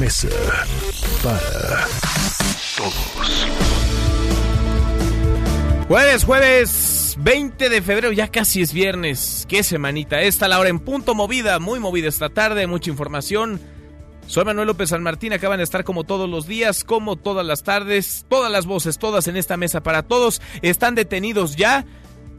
Mesa para Todos. Jueves, jueves 20 de febrero, ya casi es viernes. Qué semanita. Esta la hora en punto movida, muy movida esta tarde, mucha información. Soy Manuel López San Martín, acaban de estar como todos los días, como todas las tardes, todas las voces, todas en esta mesa para todos. Están detenidos ya.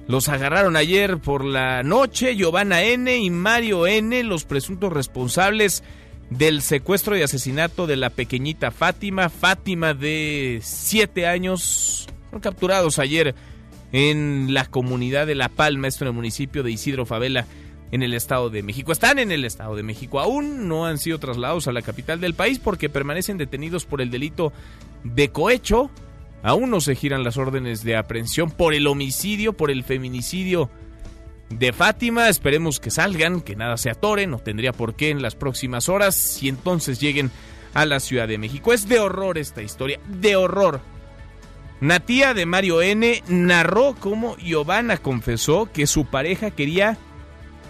Los agarraron ayer por la noche, Giovanna N. y Mario N., los presuntos responsables del secuestro y asesinato de la pequeñita Fátima. Fátima de 7 años, fueron capturados ayer en la comunidad de La Palma, esto en el municipio de Isidro Favela, en el Estado de México. Están en el Estado de México, aún no han sido trasladados a la capital del país porque permanecen detenidos por el delito de cohecho. Aún no se giran las órdenes de aprehensión por el homicidio, por el feminicidio de Fátima. Esperemos que salgan, que nada se atore, no tendría por qué en las próximas horas y entonces lleguen a la Ciudad de México. Es de horror esta historia, de horror. Natía de Mario N. narró cómo Giovanna confesó que su pareja quería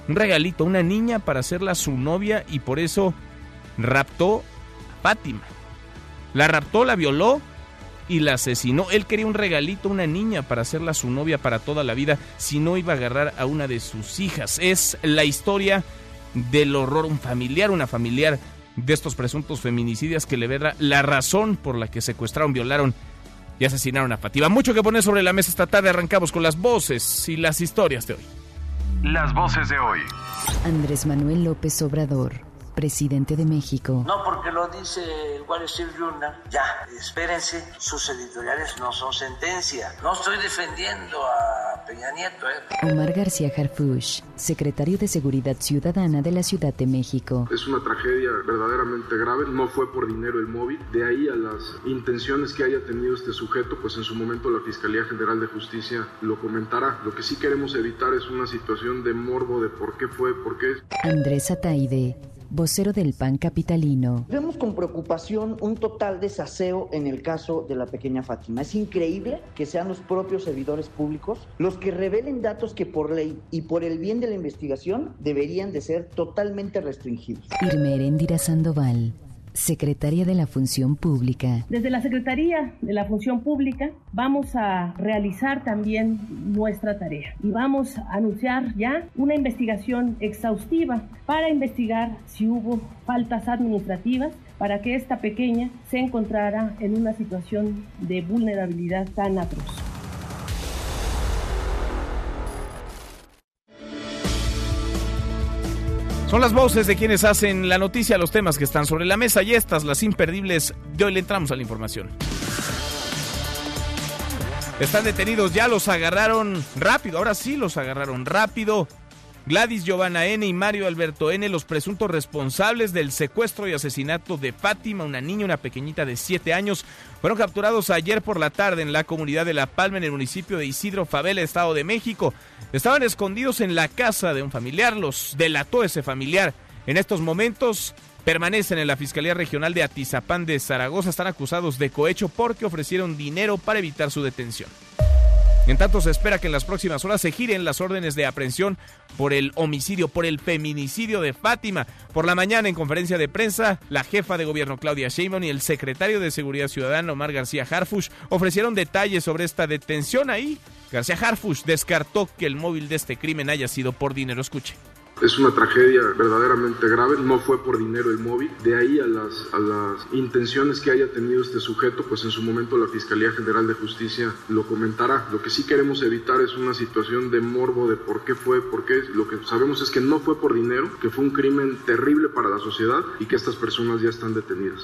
un regalito, una niña para hacerla su novia y por eso raptó a Fátima. La raptó, la violó y la asesinó. Él quería un regalito, una niña para hacerla su novia para toda la vida, si no iba a agarrar a una de sus hijas. Es la historia del horror, un familiar, una familiar de estos presuntos feminicidios que le verá la razón por la que secuestraron, violaron y asesinaron a Fátima. Mucho que poner sobre la mesa esta tarde. Arrancamos con las voces y las historias de hoy. Las voces de hoy. Andrés Manuel López Obrador, presidente de México. No porque lo dice el Wall Street Journal, ya, espérense, sus editoriales no son sentencia. No estoy defendiendo a Peña Nieto, ¿eh? Omar García Harfush, secretario de Seguridad Ciudadana de la Ciudad de México. Es una tragedia verdaderamente grave, no fue por dinero el móvil, de ahí a las intenciones que haya tenido este sujeto, pues en su momento la Fiscalía General de Justicia lo comentará. Lo que sí queremos evitar es una situación de morbo de por qué fue, por qué. Andrés Ataide, vocero del PAN capitalino. Vemos con preocupación un total desaseo en el caso de la pequeña Fátima. Es increíble que sean los propios servidores públicos los que revelen datos que por ley y por el bien de la investigación deberían de ser totalmente restringidos. Irma Sandoval, secretaria de la Función Pública. Desde la Secretaría de la Función Pública vamos a realizar también nuestra tarea y vamos a anunciar ya una investigación exhaustiva para investigar si hubo faltas administrativas para que esta pequeña se encontrara en una situación de vulnerabilidad tan atroz. Son las voces de quienes hacen la noticia, los temas que están sobre la mesa y estas, las imperdibles. De hoy le entramos a la información. Están detenidos, ya los agarraron rápido, ahora sí los agarraron rápido. Gladys Giovanna N. y Mario Alberto N., los presuntos responsables del secuestro y asesinato de Fátima, una niña, una pequeñita de 7 años, fueron capturados ayer por la tarde en la comunidad de La Palma, en el municipio de Isidro Favela, Estado de México. Estaban escondidos en la casa de un familiar, los delató ese familiar. En estos momentos permanecen en la Fiscalía Regional de Atizapán de Zaragoza, están acusados de cohecho porque ofrecieron dinero para evitar su detención. En tanto, se espera que en las próximas horas se giren las órdenes de aprehensión por el homicidio, por el feminicidio de Fátima. Por la mañana, en conferencia de prensa, la jefa de gobierno Claudia Sheinbaum y el secretario de Seguridad Ciudadana Omar García Harfush ofrecieron detalles sobre esta detención ahí. García Harfush descartó que el móvil de este crimen haya sido por dinero. Escuche. Es una tragedia verdaderamente grave, no fue por dinero el móvil, de ahí a las, intenciones que haya tenido este sujeto, pues en su momento la Fiscalía General de Justicia lo comentará. Lo que sí queremos evitar es una situación de morbo de por qué fue, por qué. Lo que sabemos es que no fue por dinero, que fue un crimen terrible para la sociedad y que estas personas ya están detenidas.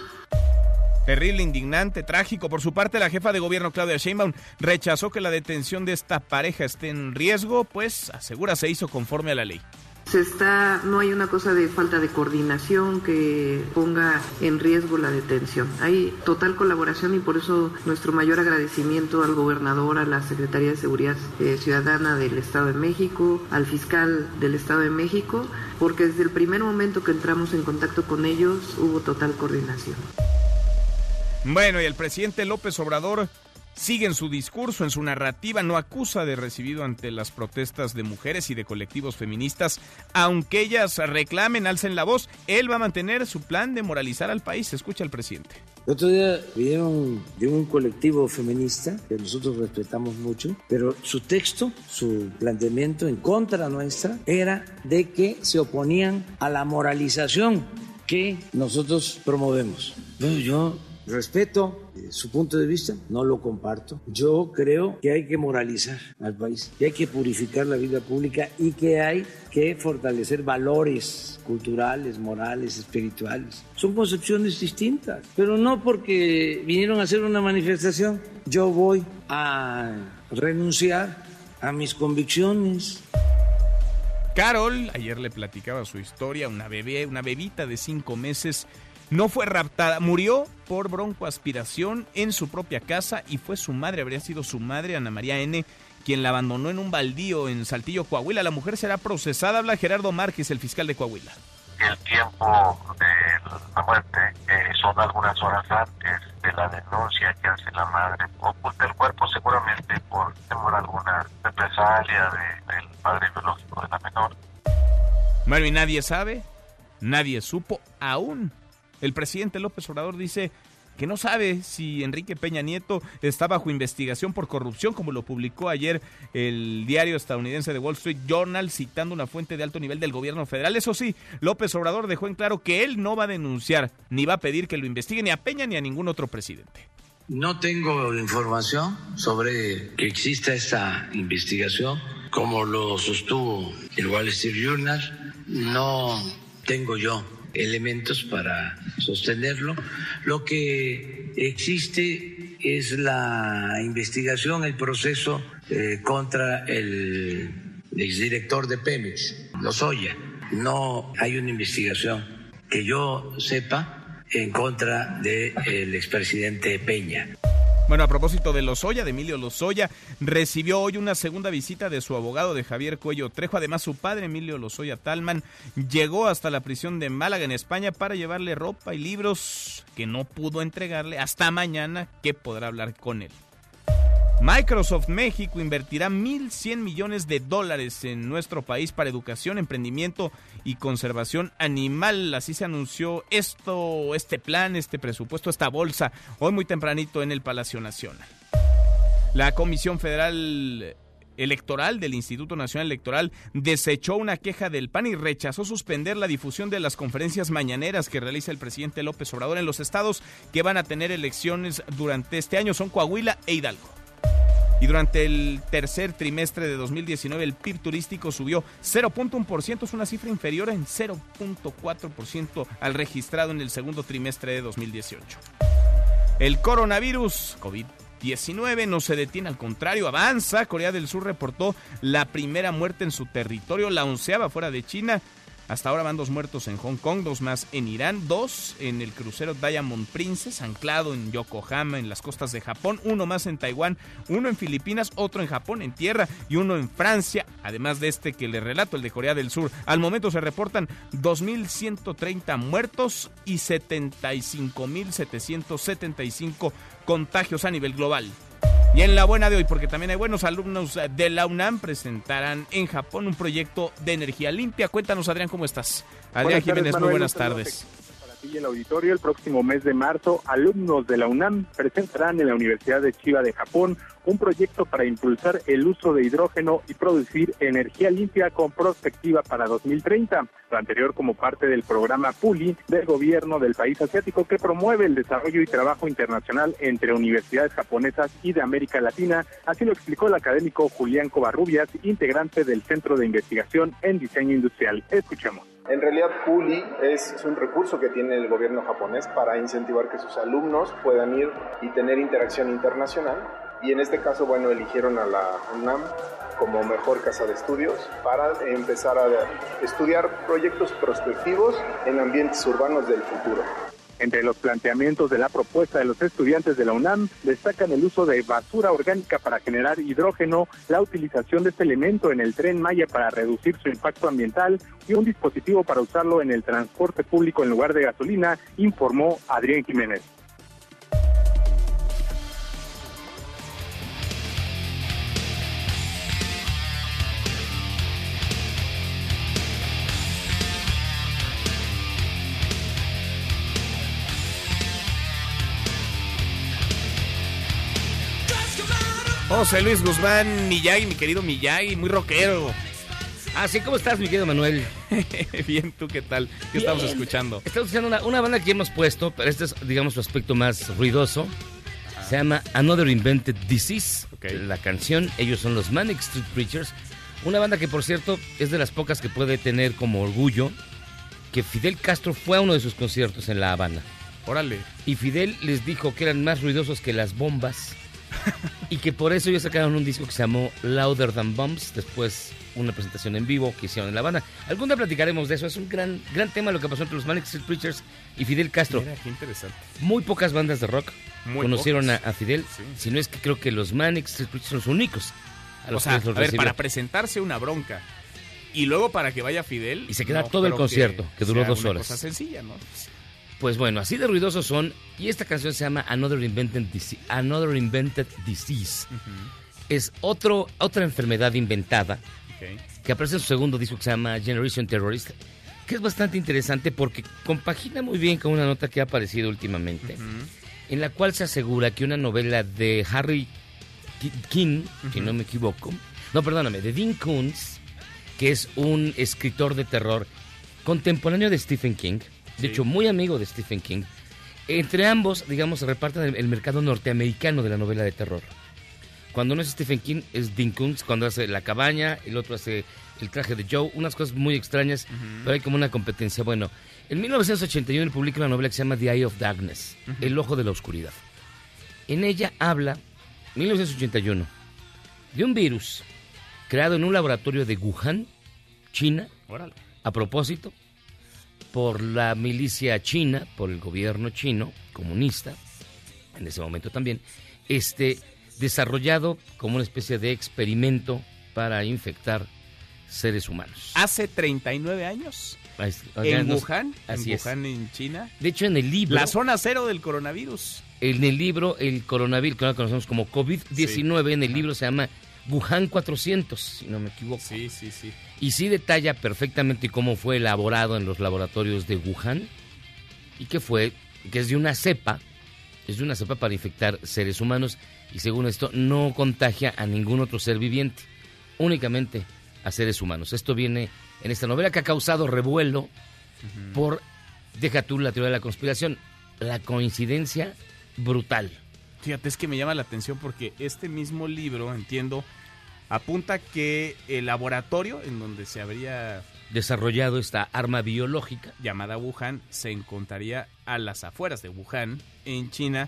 Terrible, indignante, trágico. Por su parte, la jefa de gobierno Claudia Sheinbaum rechazó que la detención de esta pareja esté en riesgo, pues asegura se hizo conforme a la ley. Se está, no hay una cosa de falta de coordinación que ponga en riesgo la detención. Hay total colaboración y por eso nuestro mayor agradecimiento al gobernador, a la Secretaría de Seguridad eh, Ciudadana del Estado de México, al fiscal del Estado de México, porque desde el primer momento que entramos en contacto con ellos hubo total coordinación. Bueno, y el presidente López Obrador sigue en su discurso, en su narrativa, no acusa de recibido ante las protestas de mujeres y de colectivos feministas, aunque ellas reclamen, alcen la voz, él va a mantener su plan de moralizar al país. Escucha al presidente. El otro día vinieron de un colectivo feminista que nosotros respetamos mucho, pero su texto, su planteamiento en contra nuestra era de que se oponían a la moralización que nosotros promovemos. Bueno, yo respeto eh, su punto de vista, no lo comparto. Yo creo que hay que moralizar al país, que hay que purificar la vida pública y que hay que fortalecer valores culturales, morales, espirituales. Son concepciones distintas, pero no porque vinieron a hacer una manifestación, yo voy a renunciar a mis convicciones. Carol, ayer le platicaba su historia, una bebé, una bebita de cinco meses no fue raptada, murió por broncoaspiración en su propia casa y fue su madre, habría sido su madre, Ana María N., quien la abandonó en un baldío en Saltillo, Coahuila. La mujer será procesada, habla Gerardo Márquez, el fiscal de Coahuila. El tiempo de la muerte eh, son algunas horas antes de la denuncia que hace la madre. Oculta el cuerpo seguramente por temor alguna represalia del padre biológico de la menor. Bueno, y nadie sabe, nadie supo aún el presidente López Obrador dice que no sabe si Enrique Peña Nieto está bajo investigación por corrupción, como lo publicó ayer el diario estadounidense de Wall Street Journal, citando una fuente de alto nivel del gobierno federal. Eso sí, López Obrador dejó en claro que él no va a denunciar, ni va a pedir que lo investigue ni a Peña ni a ningún otro presidente. No tengo información sobre que exista esta investigación, como lo sostuvo el Wall Street Journal. No tengo yo elementos para sostenerlo. Lo que existe es la investigación, el proceso eh, contra el exdirector de Pemex, Lozoya. No hay una investigación que yo sepa en contra del expresidente Peña. Bueno, a propósito de Lozoya, de Emilio Lozoya, recibió hoy una segunda visita de su abogado de Javier Cuello Trejo. Además, su padre, Emilio Lozoya Talman, llegó hasta la prisión de Málaga, en España, para llevarle ropa y libros que no pudo entregarle hasta mañana, que podrá hablar con él. Microsoft México invertirá 1.100 millones de dólares en nuestro país para educación, emprendimiento y conservación animal. Así se anunció esto, este plan, este presupuesto, esta bolsa, hoy muy tempranito en el Palacio Nacional. La Comisión Federal Electoral del Instituto Nacional Electoral desechó una queja del PAN y rechazó suspender la difusión de las conferencias mañaneras que realiza el presidente López Obrador en los estados que van a tener elecciones durante este año. Son Coahuila e Hidalgo. Y durante el tercer trimestre de 2019 el PIB turístico subió 0.1%, es una cifra inferior en 0.4% al registrado en el segundo trimestre de 2018. El coronavirus COVID-19 no se detiene, al contrario, avanza. Corea del Sur reportó la primera muerte en su territorio, la onceava fuera de China. Hasta ahora van dos muertos en Hong Kong, dos más en Irán, dos en el crucero Diamond Princess, anclado en Yokohama, en las costas de Japón, uno más en Taiwán, uno en Filipinas, otro en Japón, en tierra, y uno en Francia, además de este que le relato, el de Corea del Sur. Al momento se reportan 2.130 muertos y 75.775 contagios a nivel global. Y en la buena de hoy, porque también hay buenos alumnos de la UNAM, presentarán en Japón un proyecto de energía limpia. Cuéntanos, Adrián, ¿cómo estás? Adrián Jiménez, muy buenas tardes. Ti en el auditorio, el próximo mes de marzo, alumnos de la UNAM presentarán en la Universidad de Chiba de Japón un proyecto para impulsar el uso de hidrógeno y producir energía limpia con perspectiva para 2030. Lo anterior como parte del programa PULI del gobierno del país asiático que promueve el desarrollo y trabajo internacional entre universidades japonesas y de América Latina. Así lo explicó el académico Julián Covarrubias, integrante del Centro de Investigación en Diseño Industrial. Escuchemos. En realidad, PULI es, es, un recurso que tiene el gobierno japonés para incentivar que sus alumnos puedan ir y tener interacción internacional y en este caso, bueno, eligieron a la UNAM como mejor casa de estudios para empezar a estudiar proyectos prospectivos en ambientes urbanos del futuro. Entre los planteamientos de la propuesta de los estudiantes de la UNAM destacan el uso de basura orgánica para generar hidrógeno, la utilización de este elemento en el tren Maya para reducir su impacto ambiental y un dispositivo para usarlo en el transporte público en lugar de gasolina, informó Adrián Jiménez. José Luis Guzmán Miyagi, mi querido Miyagi, muy rockero. Ah, sí, ¿cómo estás, mi querido Manuel? Bien, ¿tú qué tal? ¿Qué estamos escuchando? Estamos escuchando una, una, banda que hemos puesto, pero este es, digamos, su aspecto más ruidoso. Se llama Another Invented Disease. La canción, ellos son los Manic Street Preachers. Una banda que, por cierto, es de las pocas que puede tener como orgullo que Fidel Castro fue a uno de sus conciertos en La Habana. Órale. Y Fidel les dijo que eran más ruidosos que las bombas y que por eso ellos sacaron un disco que se llamó Louder Than Bombs, después una presentación en vivo que hicieron en La Habana. Algún día platicaremos de eso, es un gran, gran tema lo que pasó entre los Manic Street Preachers y Fidel Castro. Mira, qué interesante. Muy pocas bandas de rock Muy conocieron a, Fidel, Sí. si no es que creo que los Manic Street Preachers son los únicos a O los sea, los a ver, para presentarse una bronca y luego para que vaya Fidel. Y se queda no todo el concierto, que duró dos horas. cosa sencilla, ¿no? Pues bueno, así de ruidosos son. Y esta canción se llama Another Invented, Dise- Another Invented Disease. Es otro, otra enfermedad inventada que aparece en su segundo disco que se llama Generation Terrorist, que es bastante interesante porque compagina muy bien con una nota que ha aparecido últimamente, en la cual se asegura que una novela de Harry Ki- King, si no me equivoco, no, perdóname, de Dean Koontz, que es un escritor de terror contemporáneo de Stephen King, de hecho muy amigo de Stephen King, entre ambos, digamos, se reparten el, el mercado norteamericano de la novela de terror. Cuando no es Stephen King, es Dean Koontz, cuando hace La Cabaña, el otro hace El Traje de Joe, unas cosas muy extrañas, pero hay como una competencia. Bueno, en 1981 él publica una novela que se llama The Eye of Darkness. El Ojo de la Oscuridad. En ella habla, 1981, de un virus creado en un laboratorio de Wuhan, China, a propósito, por la milicia china, por el gobierno chino, comunista, en ese momento también, este, desarrollado como una especie de experimento para infectar seres humanos. Hace 39 años. En Wuhan, así en es. Wuhan, en China. De hecho, en el libro... La zona cero del coronavirus. En el libro, el coronavirus, que ahora conocemos como COVID-19, en el libro se llama Wuhan 400, si no me equivoco. Sí, sí, sí. Y sí detalla perfectamente cómo fue elaborado en los laboratorios de Wuhan y que fue, que es de una cepa, es de una cepa para infectar seres humanos y según esto no contagia a ningún otro ser viviente, únicamente a seres humanos. Esto viene en esta novela que ha causado revuelo por, deja tú la teoría de la conspiración, la coincidencia brutal. Fíjate, es que me llama la atención porque este mismo libro, entiendo, apunta que el laboratorio en donde se habría Desarrollado esta arma biológica llamada Wuhan se encontraría a las afueras de Wuhan, en China,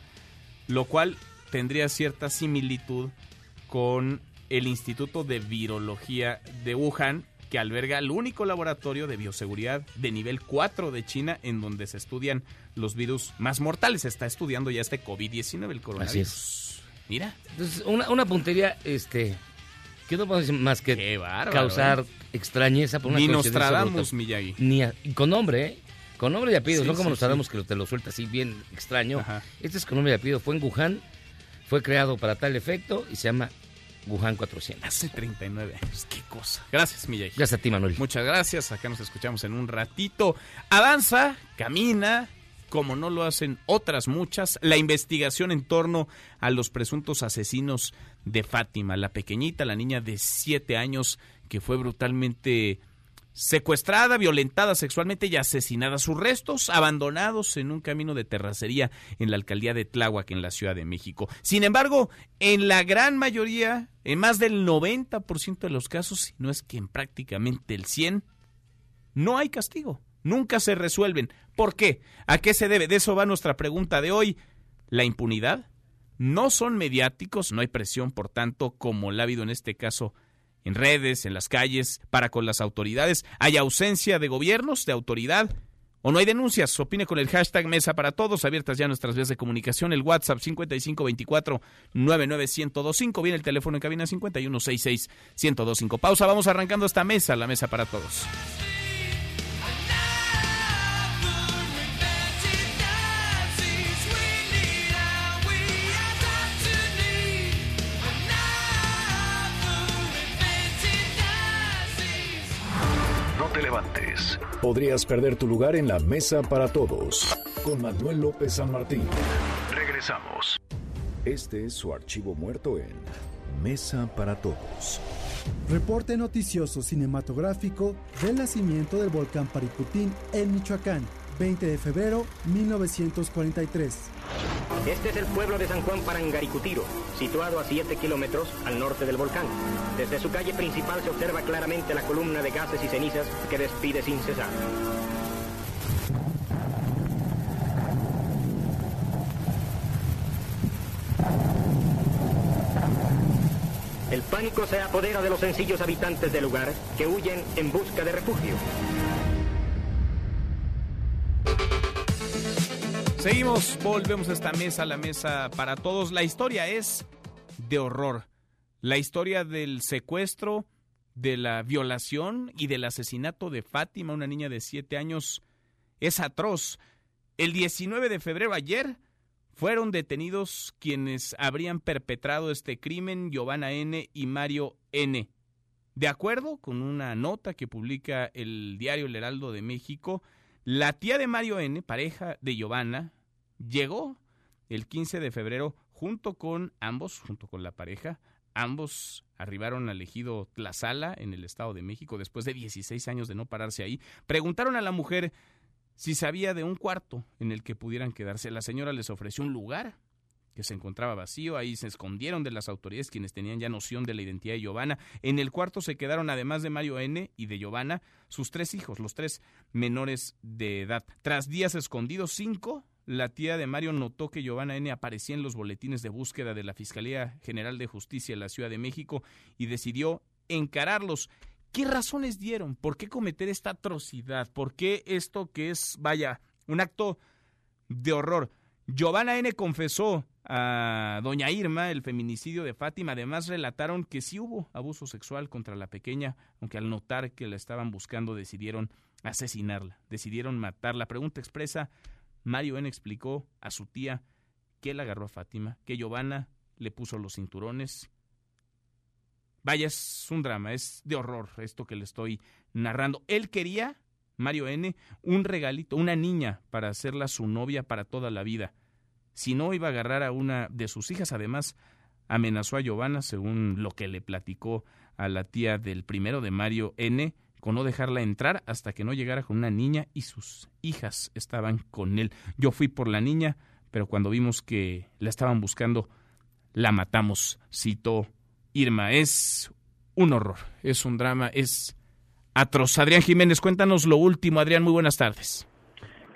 lo cual tendría cierta similitud con el Instituto de Virología de Wuhan, que alberga el único laboratorio de bioseguridad de nivel 4 de China en donde se estudian los virus más mortales. Se está estudiando ya este COVID-19, el coronavirus. Así es. Mira. Entonces, una, una puntería, este, que no podemos decir más que bárbaro, causar ¿eh? extrañeza por una Ni Nostradamus. Miyagi. Ni a- con nombre, ¿eh? Con nombre y apellido, Sí, no como sí, Nostradamus sí. que te lo suelta así bien extraño. Este es con nombre y apellido. Fue en Wuhan, fue creado para tal efecto y se llama Wuhan 400. Hace 39 años, qué cosa. Gracias, Miyagi. Gracias a ti, Manuel. Muchas gracias. Acá nos escuchamos en un ratito. Avanza, camina, como no lo hacen otras muchas, la investigación en torno a los presuntos asesinos de Fátima, la pequeñita, la niña de 7 años que fue brutalmente secuestrada, violentada sexualmente y asesinada. Sus restos abandonados en un camino de terracería en la alcaldía de Tláhuac, en la Ciudad de México. Sin embargo, en la gran mayoría, en más del 90% de los casos, si no es que en prácticamente el 100%, no hay castigo. Nunca se resuelven. ¿Por qué? ¿A qué se debe? De eso va nuestra pregunta de hoy. ¿La impunidad? No son mediáticos, no hay presión, por tanto, como la ha habido en este caso en redes, en las calles, para con las autoridades. Hay ausencia de gobiernos, de autoridad. ¿O no hay denuncias? Opine con el hashtag Mesa para Todos, abiertas ya nuestras vías de comunicación, el WhatsApp 5524-99125, viene el teléfono en cabina 5166-1025. Pausa, vamos arrancando esta mesa, la Mesa para Todos. Podrías perder tu lugar en la mesa para todos. Con Manuel López San Martín. Regresamos. Este es su archivo muerto en Mesa para Todos. Reporte noticioso cinematográfico del nacimiento del volcán Paricutín en Michoacán 20 de febrero 1943. Este es el pueblo de San Juan Parangaricutiro, situado a 7 kilómetros al norte del volcán. Desde su calle principal se observa claramente la columna de gases y cenizas que despide sin cesar. El pánico se apodera de los sencillos habitantes del lugar que huyen en busca de refugio. Seguimos, volvemos a esta mesa, la mesa para todos. La historia es de horror. La historia del secuestro, de la violación y del asesinato de Fátima, una niña de siete años, es atroz. El 19 de febrero, ayer, fueron detenidos quienes habrían perpetrado este crimen, Giovanna N. y Mario N. De acuerdo con una nota que publica el diario El Heraldo de México, la tía de Mario N., pareja de Giovanna, llegó el 15 de febrero junto con ambos, junto con la pareja. Ambos arribaron al ejido Tlazala en el Estado de México después de 16 años de no pararse ahí. Preguntaron a la mujer si sabía de un cuarto en el que pudieran quedarse. La señora les ofreció un lugar que se encontraba vacío. Ahí se escondieron de las autoridades quienes tenían ya noción de la identidad de Giovanna. En el cuarto se quedaron, además de Mario N. y de Giovanna, sus tres hijos, los tres menores de edad. Tras días escondidos, cinco, la tía de Mario notó que Giovanna N. aparecía en los boletines de búsqueda de la Fiscalía General de Justicia de la Ciudad de México y decidió encararlos. ¿Qué razones dieron? ¿Por qué cometer esta atrocidad? ¿Por qué esto que es, vaya, un acto de horror? Giovanna N. confesó a doña Irma el feminicidio de Fátima. Además relataron que sí hubo abuso sexual contra la pequeña, aunque al notar que la estaban buscando decidieron asesinarla, decidieron matarla. Pregunta expresa, Mario N. explicó a su tía que él agarró a Fátima, que Giovanna le puso los cinturones. Vaya, es un drama, es de horror esto que le estoy narrando. Él quería, Mario N., un regalito, una niña para hacerla su novia para toda la vida si no iba a agarrar a una de sus hijas. Además, amenazó a Giovanna, según lo que le platicó a la tía del primero de Mario N., con no dejarla entrar hasta que no llegara con una niña y sus hijas estaban con él. Yo fui por la niña, pero cuando vimos que la estaban buscando, la matamos, citó Irma. Es un horror, es un drama, es atroz. Adrián Jiménez, cuéntanos lo último. Adrián, muy buenas tardes.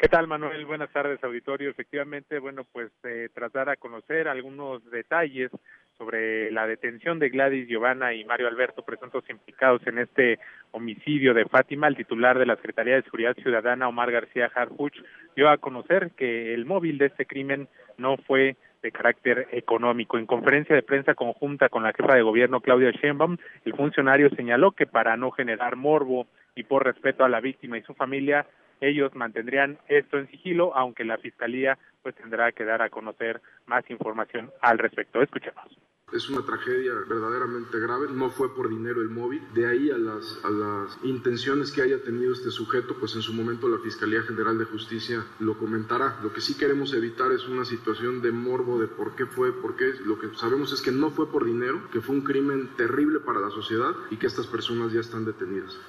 ¿Qué tal, Manuel? Buenas tardes, auditorio. Efectivamente, bueno, pues eh, tratar a conocer algunos detalles sobre la detención de Gladys Giovanna y Mario Alberto, presuntos implicados en este homicidio de Fátima. El titular de la Secretaría de Seguridad Ciudadana, Omar García Harfuch, dio a conocer que el móvil de este crimen no fue de carácter económico. En conferencia de prensa conjunta con la jefa de gobierno Claudia Sheinbaum, el funcionario señaló que para no generar morbo y por respeto a la víctima y su familia, ellos mantendrían esto en sigilo, aunque la fiscalía pues tendrá que dar a conocer más información al respecto. Escuchemos. Es una tragedia verdaderamente grave, no fue por dinero el móvil, de ahí a las, intenciones que haya tenido este sujeto, pues en su momento la Fiscalía General de Justicia lo comentará. Lo que sí queremos evitar es una situación de morbo de por qué fue, por qué. Lo que sabemos es que no fue por dinero, que fue un crimen terrible para la sociedad y que estas personas ya están detenidas.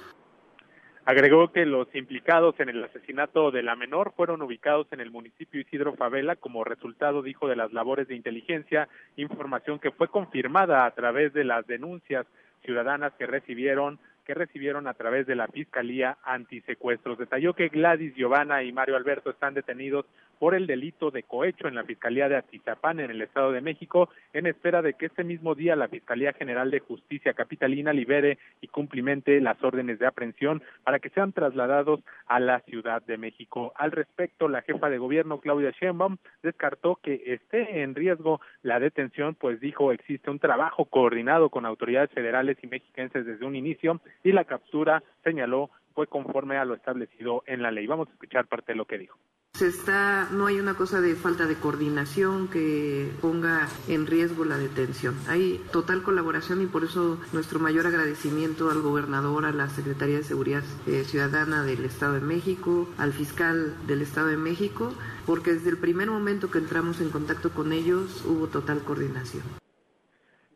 Agregó que los implicados en el asesinato de la menor fueron ubicados en el municipio Isidro Favela como resultado, dijo, de las labores de inteligencia, información que fue confirmada a través de las denuncias ciudadanas que recibieron que recibieron a través de la Fiscalía Antisecuestros. Detalló que Gladys Giovanna y Mario Alberto están detenidos por el delito de cohecho en la Fiscalía de Atizapán en el Estado de México, en espera de que este mismo día la Fiscalía General de Justicia Capitalina libere y cumplimente las órdenes de aprehensión para que sean trasladados a la Ciudad de México. Al respecto, la jefa de gobierno Claudia Sheinbaum descartó que esté en riesgo la detención, pues dijo existe un trabajo coordinado con autoridades federales y mexiquenses desde un inicio y la captura, señaló, fue conforme a lo establecido en la ley. Vamos a escuchar parte de lo que dijo. Se está, no hay una cosa de falta de coordinación que ponga en riesgo la detención. Hay total colaboración y por eso nuestro mayor agradecimiento al gobernador, a la Secretaría de Seguridad eh, Ciudadana del Estado de México, al fiscal del Estado de México, porque desde el primer momento que entramos en contacto con ellos hubo total coordinación.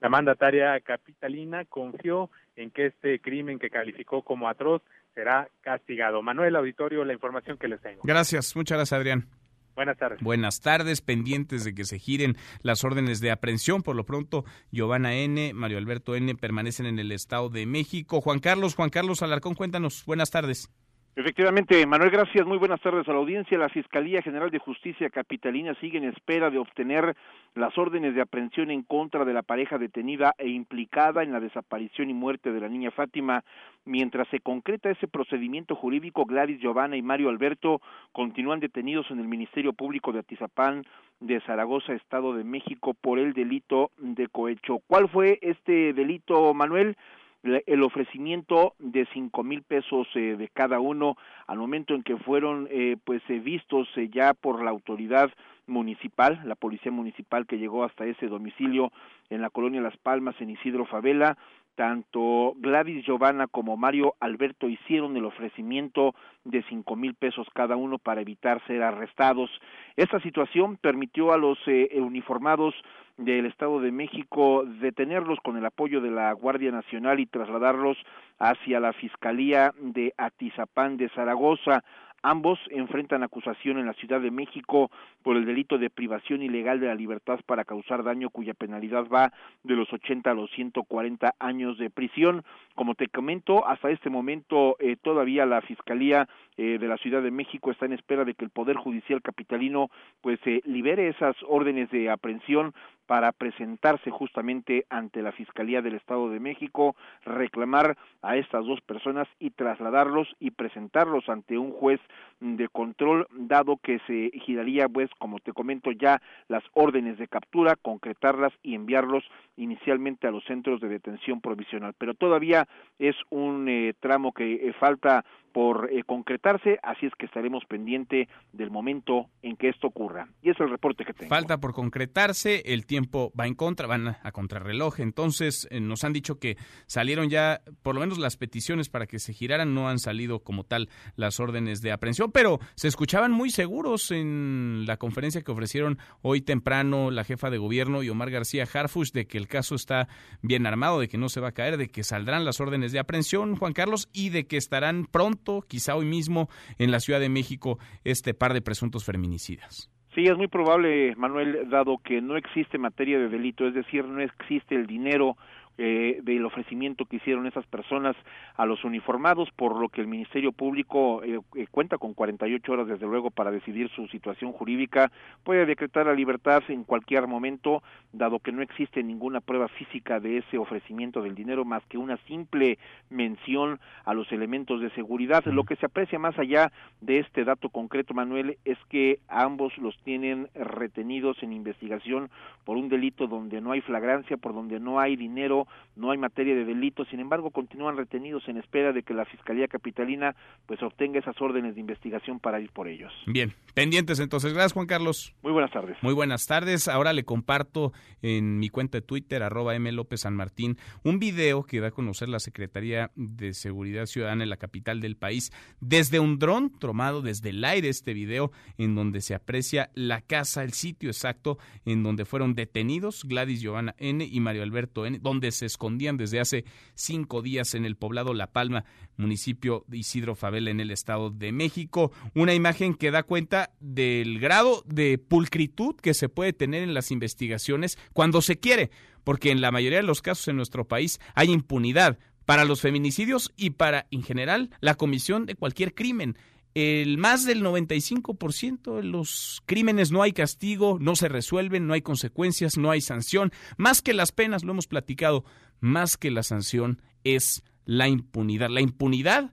La mandataria capitalina confió en que este crimen que calificó como atroz será castigado. Manuel Auditorio, la información que les tengo. Gracias, muchas gracias Adrián. Buenas tardes. Buenas tardes, pendientes de que se giren las órdenes de aprehensión. Por lo pronto, Giovanna N., Mario Alberto N. permanecen en el Estado de México. Juan Carlos, Juan Carlos Alarcón, cuéntanos. Buenas tardes. Efectivamente, Manuel, gracias. Muy buenas tardes a la audiencia. La Fiscalía General de Justicia Capitalina sigue en espera de obtener las órdenes de aprehensión en contra de la pareja detenida e implicada en la desaparición y muerte de la niña Fátima. Mientras se concreta ese procedimiento jurídico, Gladys Giovanna y Mario Alberto continúan detenidos en el Ministerio Público de Atizapán de Zaragoza, Estado de México, por el delito de cohecho. ¿Cuál fue este delito, Manuel? El ofrecimiento de cinco mil pesos eh, de cada uno al momento en que fueron eh, pues eh, vistos ya por la autoridad municipal, la policía municipal que llegó hasta ese domicilio en la colonia Las Palmas en Isidro Favela, tanto Gladys Giovanna como Mario Alberto hicieron el ofrecimiento de cinco mil pesos cada uno para evitar ser arrestados. Esta situación permitió a los uniformados del Estado de México detenerlos con el apoyo de la Guardia Nacional y trasladarlos hacia la Fiscalía de Atizapán de Zaragoza. Ambos enfrentan acusación en la Ciudad de México por el delito de privación ilegal de la libertad para causar daño cuya penalidad va de los 80 a los 140 años de prisión. Como te comento, hasta este momento eh, todavía la Fiscalía eh, de la Ciudad de México está en espera de que el Poder Judicial capitalino pues eh, libere esas órdenes de aprehensión para presentarse justamente ante la Fiscalía del Estado de México, reclamar a estas dos personas y trasladarlos y presentarlos ante un juez de control, dado que se giraría, pues, como te comento ya, las órdenes de captura, concretarlas y enviarlos inicialmente a los centros de detención provisional. Pero todavía es un eh, tramo que eh, falta por eh, concretarse, así es que estaremos pendiente del momento en que esto ocurra. Y es el reporte que tengo. Falta por concretarse, el tiempo va en contra, van a, contrarreloj, entonces eh, nos han dicho que salieron ya, por lo menos las peticiones para que se giraran, no han salido como tal las órdenes de aprehensión, pero se escuchaban muy seguros en la conferencia que ofrecieron hoy temprano la jefa de gobierno y Omar García Harfush de que el caso está bien armado, de que no se va a caer, de que saldrán las órdenes de aprehensión, Juan Carlos, y de que estarán pronto quizá hoy mismo, en la Ciudad de México, este par de presuntos feminicidas. Sí, es muy probable, Manuel, dado que no existe materia de delito, es decir, no existe el dinero eh, del ofrecimiento que hicieron esas personas a los uniformados, por lo que el Ministerio Público eh, eh, cuenta con 48 horas, desde luego, para decidir su situación jurídica. Puede decretar la libertad en cualquier momento, dado que no existe ninguna prueba física de ese ofrecimiento del dinero, más que una simple mención a los elementos de seguridad. Lo que se aprecia más allá de este dato concreto, Manuel, es que ambos los tienen retenidos en investigación por un delito donde no hay flagrancia, por donde no hay dinero no hay materia de delito, sin embargo continúan retenidos en espera de que la Fiscalía Capitalina pues obtenga esas órdenes de investigación para ir por ellos. Bien, pendientes entonces. Gracias Juan Carlos. Muy buenas tardes. Muy buenas tardes. Ahora le comparto en mi cuenta de Twitter, arroba M. López San Martín, un video que da a conocer la Secretaría de Seguridad Ciudadana en la capital del país desde un dron tomado desde el aire este video en donde se aprecia la casa, el sitio exacto en donde fueron detenidos Gladys Giovanna N. y Mario Alberto N., donde se escondían desde hace cinco días en el poblado La Palma, municipio de Isidro Favela en el Estado de México. Una imagen que da cuenta del grado de pulcritud que se puede tener en las investigaciones cuando se quiere, porque en la mayoría de los casos en nuestro país hay impunidad para los feminicidios y para, en general, la comisión de cualquier crimen. El más del 95% de los crímenes no hay castigo, no se resuelven, no hay consecuencias, no hay sanción. Más que las penas, lo hemos platicado, más que la sanción es la impunidad. La impunidad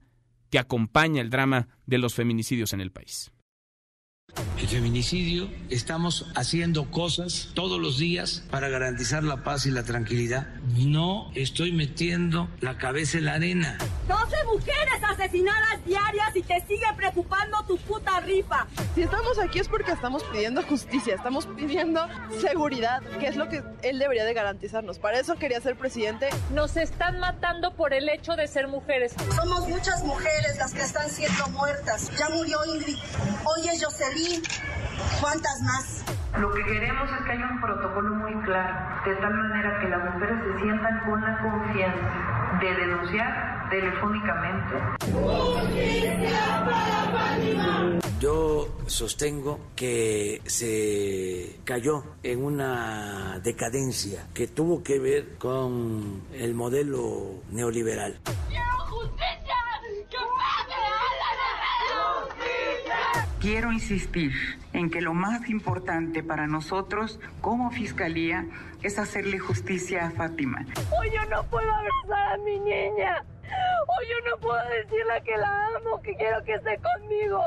que acompaña el drama de los feminicidios en el país el feminicidio, estamos haciendo cosas todos los días para garantizar la paz y la tranquilidad. No estoy metiendo la cabeza en la arena. 12 mujeres asesinadas diarias y te sigue preocupando tu puta rifa. Si estamos aquí es porque estamos pidiendo justicia, estamos pidiendo seguridad, que es lo que él debería de garantizarnos. Para eso quería ser presidente. Nos están matando por el hecho de ser mujeres. Somos muchas mujeres las que están siendo muertas. Ya murió Ingrid, hoy es Jocelyn. ¿Cuántas más? Lo que queremos es que haya un protocolo muy claro, de tal manera que las mujeres se sientan con la confianza de denunciar telefónicamente. Yo sostengo que se cayó en una decadencia que tuvo que ver con el modelo neoliberal. Quiero insistir en que lo más importante para nosotros como Fiscalía es hacerle justicia a Fátima. Hoy yo no puedo abrazar a mi niña. Hoy yo no puedo decirle que la amo, que quiero que esté conmigo,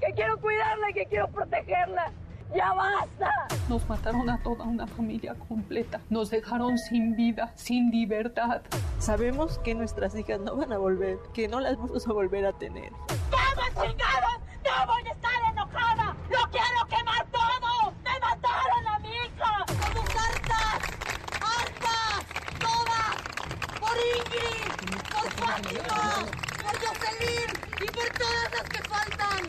que quiero cuidarla, que quiero protegerla. ¡Ya basta! Nos mataron a toda una familia completa. Nos dejaron sin vida, sin libertad. Sabemos que nuestras hijas no van a volver, que no las vamos a volver a tener. ¡Vamos, chingados! ¡No voy a estar enojada! ¡Lo quiero quemar todo! ¡Me mataron a mi hija! ¡Somos hartas! ¡Hartas! ¡Todas! ¡Por Ingrid! ¡Por Fátima! ¡Por Jocelyn! ¡Y por todas las que faltan!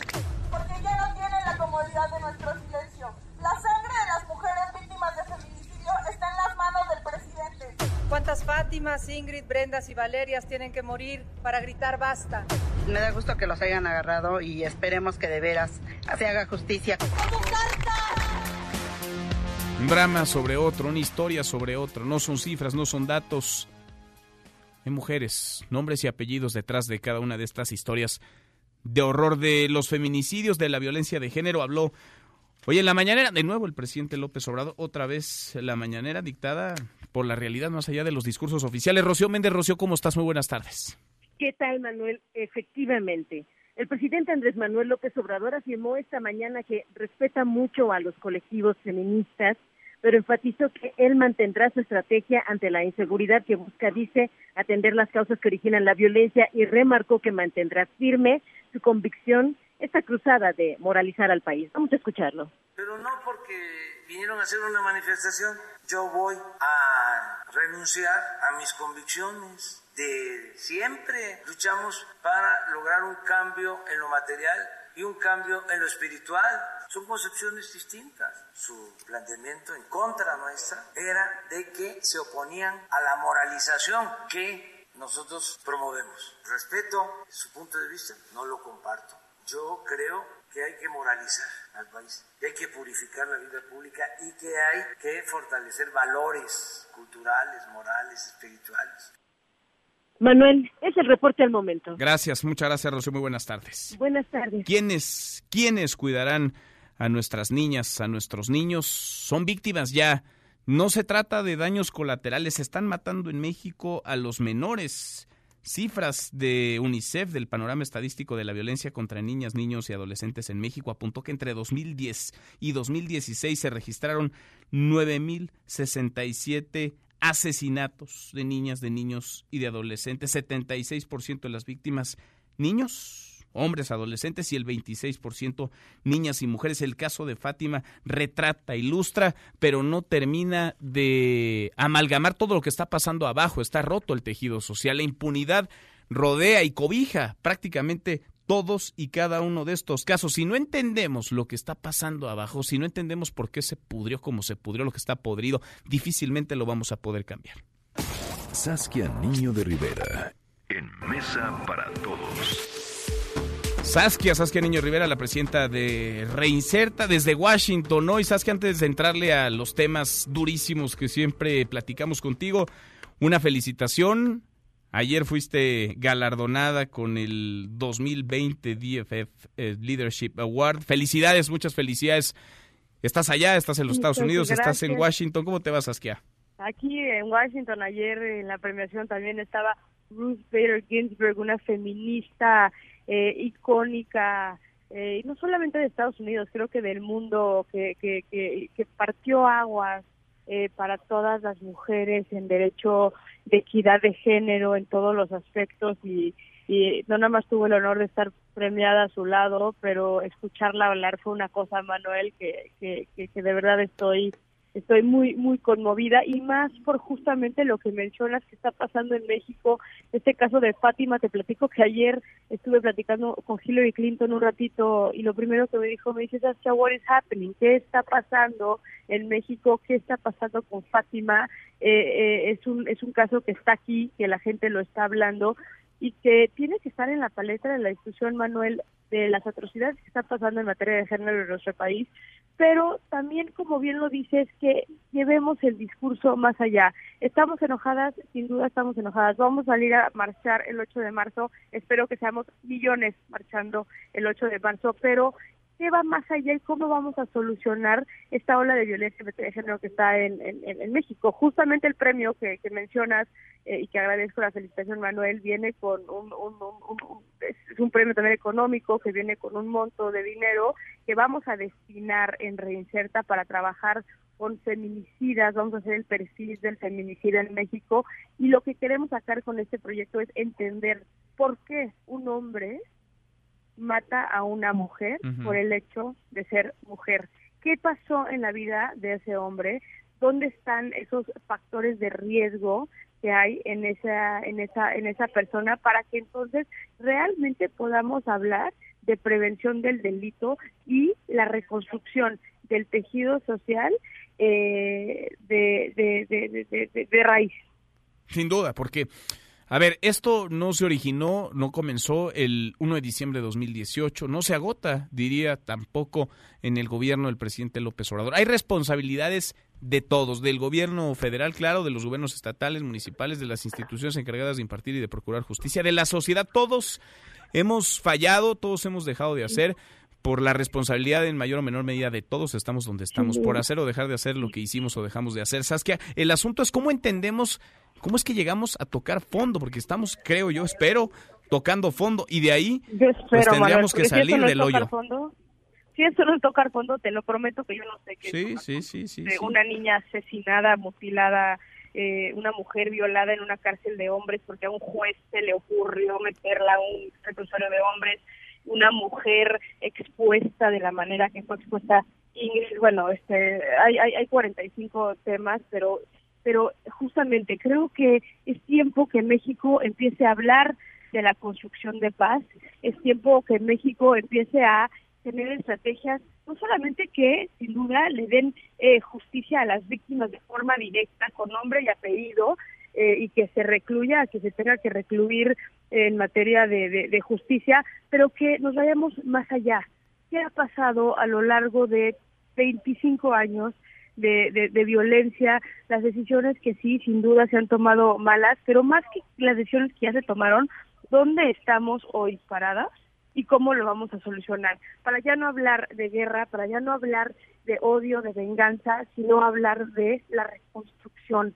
Porque ya no tienen la comodidad de nuestro silencio. La sangre de las mujeres víctimas de feminicidio está en las manos del presidente. ¿Cuántas Fátimas, Ingrid, Brendas y Valerias tienen que morir para gritar basta? Me da gusto que los hayan agarrado y esperemos que de veras se haga justicia. Un drama sobre otro, una historia sobre otro. No son cifras, no son datos. Hay mujeres, nombres y apellidos detrás de cada una de estas historias de horror de los feminicidios, de la violencia de género. Habló hoy en la mañanera, de nuevo el presidente López Obrador, otra vez la mañanera dictada por la realidad más allá de los discursos oficiales. Rocío Méndez, Rocío, ¿cómo estás? Muy buenas tardes. ¿Qué tal, Manuel? Efectivamente. El presidente Andrés Manuel López Obrador afirmó esta mañana que respeta mucho a los colectivos feministas, pero enfatizó que él mantendrá su estrategia ante la inseguridad que busca, dice, atender las causas que originan la violencia y remarcó que mantendrá firme su convicción, esta cruzada de moralizar al país. Vamos a escucharlo. Pero no porque vinieron a hacer una manifestación, yo voy a renunciar a mis convicciones de siempre. Luchamos para lograr un cambio en lo material y un cambio en lo espiritual. Son concepciones distintas. Su planteamiento en contra nuestra era de que se oponían a la moralización que nosotros promovemos. Respeto su punto de vista, no lo comparto. Yo creo que hay que moralizar al país, que hay que purificar la vida pública y que hay que fortalecer valores culturales, morales, espirituales. Manuel, es el reporte al momento. Gracias, muchas gracias, Rocío. Muy buenas tardes. Buenas tardes. ¿Quiénes, quiénes cuidarán a nuestras niñas, a nuestros niños? Son víctimas ya. No se trata de daños colaterales. Se están matando en México a los menores. Cifras de UNICEF del panorama estadístico de la violencia contra niñas, niños y adolescentes en México apuntó que entre 2010 y 2016 se registraron 9.067 asesinatos de niñas, de niños y de adolescentes. 76% de las víctimas niños, hombres, adolescentes y el 26% niñas y mujeres. El caso de Fátima retrata, ilustra, pero no termina de amalgamar todo lo que está pasando abajo. Está roto el tejido social. La impunidad rodea y cobija prácticamente todos y cada uno de estos casos. Si no entendemos lo que está pasando abajo, si no entendemos por qué se pudrió como se pudrió lo que está podrido, difícilmente lo vamos a poder cambiar. Saskia Niño de Rivera, en Mesa para Todos. Saskia, Saskia Niño Rivera, la presidenta de Reinserta desde Washington. Hoy, Saskia, antes de entrarle a los temas durísimos que siempre platicamos contigo, una felicitación Ayer fuiste galardonada con el 2020 DFF eh, Leadership Award. Felicidades, muchas felicidades. Estás allá, estás en los Estados Unidos, estás en Washington. ¿Cómo te vas, Saskia? Aquí en Washington ayer en la premiación también estaba Ruth Bader Ginsburg, una feminista eh, icónica, eh, no solamente de Estados Unidos, creo que del mundo, que, que, que, partió aguas eh, para todas las mujeres en derecho de equidad de género en todos los aspectos y, y no nada más tuve el honor de estar premiada a su lado, pero escucharla hablar fue una cosa, Manuel, que, que, que de verdad estoy estoy muy muy conmovida y más por justamente lo que mencionas que está pasando en México este caso de Fátima te platico que ayer estuve platicando con Hillary Clinton un ratito y lo primero que me dijo me dice what is happening qué está pasando en México qué está pasando con Fátima eh, eh, es un es un caso que está aquí que la gente lo está hablando y que tiene que estar en la palestra de la discusión Manuel de las atrocidades que están pasando en materia de género en nuestro país pero también, como bien lo dices, que llevemos el discurso más allá. Estamos enojadas, sin duda estamos enojadas. Vamos a salir a marchar el 8 de marzo. Espero que seamos millones marchando el 8 de marzo, pero qué va más allá y cómo vamos a solucionar esta ola de violencia de género que está en, México. Justamente el premio que, mencionas eh, y que agradezco la felicitación, Manuel, viene con un, un, un, es un premio también económico que viene con un monto de dinero que vamos a destinar en Reinserta para trabajar con feminicidas, vamos a hacer el perfil del feminicida en México y lo que queremos sacar con este proyecto es entender por qué un hombre mata a una mujer por el hecho de ser mujer. ¿Qué pasó en la vida de ese hombre? ¿Dónde están esos factores de riesgo que hay en esa en esa en esa persona para que entonces realmente podamos hablar de prevención del delito y la reconstrucción del tejido social eh, de, de, de, de raíz. Sin duda, porque a ver, esto no se originó, no comenzó el 1 de diciembre de 2018, no se agota, diría tampoco en el gobierno del presidente López Obrador. Hay responsabilidades de todos, del gobierno federal, claro, de los gobiernos estatales, municipales, de las instituciones encargadas de impartir y de procurar justicia, de la sociedad, todos hemos fallado, todos hemos dejado de hacer por la responsabilidad en mayor o menor medida de todos estamos donde estamos, por hacer o dejar de hacer lo que hicimos o dejamos de hacer. Saskia, el asunto es cómo entendemos ¿Cómo es que llegamos a tocar fondo? Porque estamos, creo yo, espero, tocando fondo y de ahí pues, tendríamos que salir del hoyo. Fondo, si esto no es tocar fondo, te lo prometo que yo no sé qué sí, sí, sí, sí, de una niña asesinada, mutilada, eh, una mujer violada en una cárcel de hombres porque a un juez se le ocurrió meterla a un reclusorio de hombres, una mujer expuesta de la manera que fue expuesta Ingrid, bueno, este, hay, hay, hay 45 temas, pero pero justamente creo que es tiempo que México empiece a hablar de la construcción de paz, es tiempo que México empiece a tener estrategias no solamente que sin duda le den eh, justicia a las víctimas de forma directa con nombre y apellido eh, y que se recluya, que se tenga que recluir en materia de, de justicia, pero que nos vayamos más allá. ¿Qué ha pasado a lo largo de 25 años de, de, violencia, las decisiones que sí, sin duda se han tomado malas, pero más que las decisiones que ya se tomaron, ¿dónde estamos hoy paradas? y cómo lo vamos a solucionar. Para ya no hablar de guerra, para ya no hablar de odio, de venganza, sino hablar de la reconstrucción,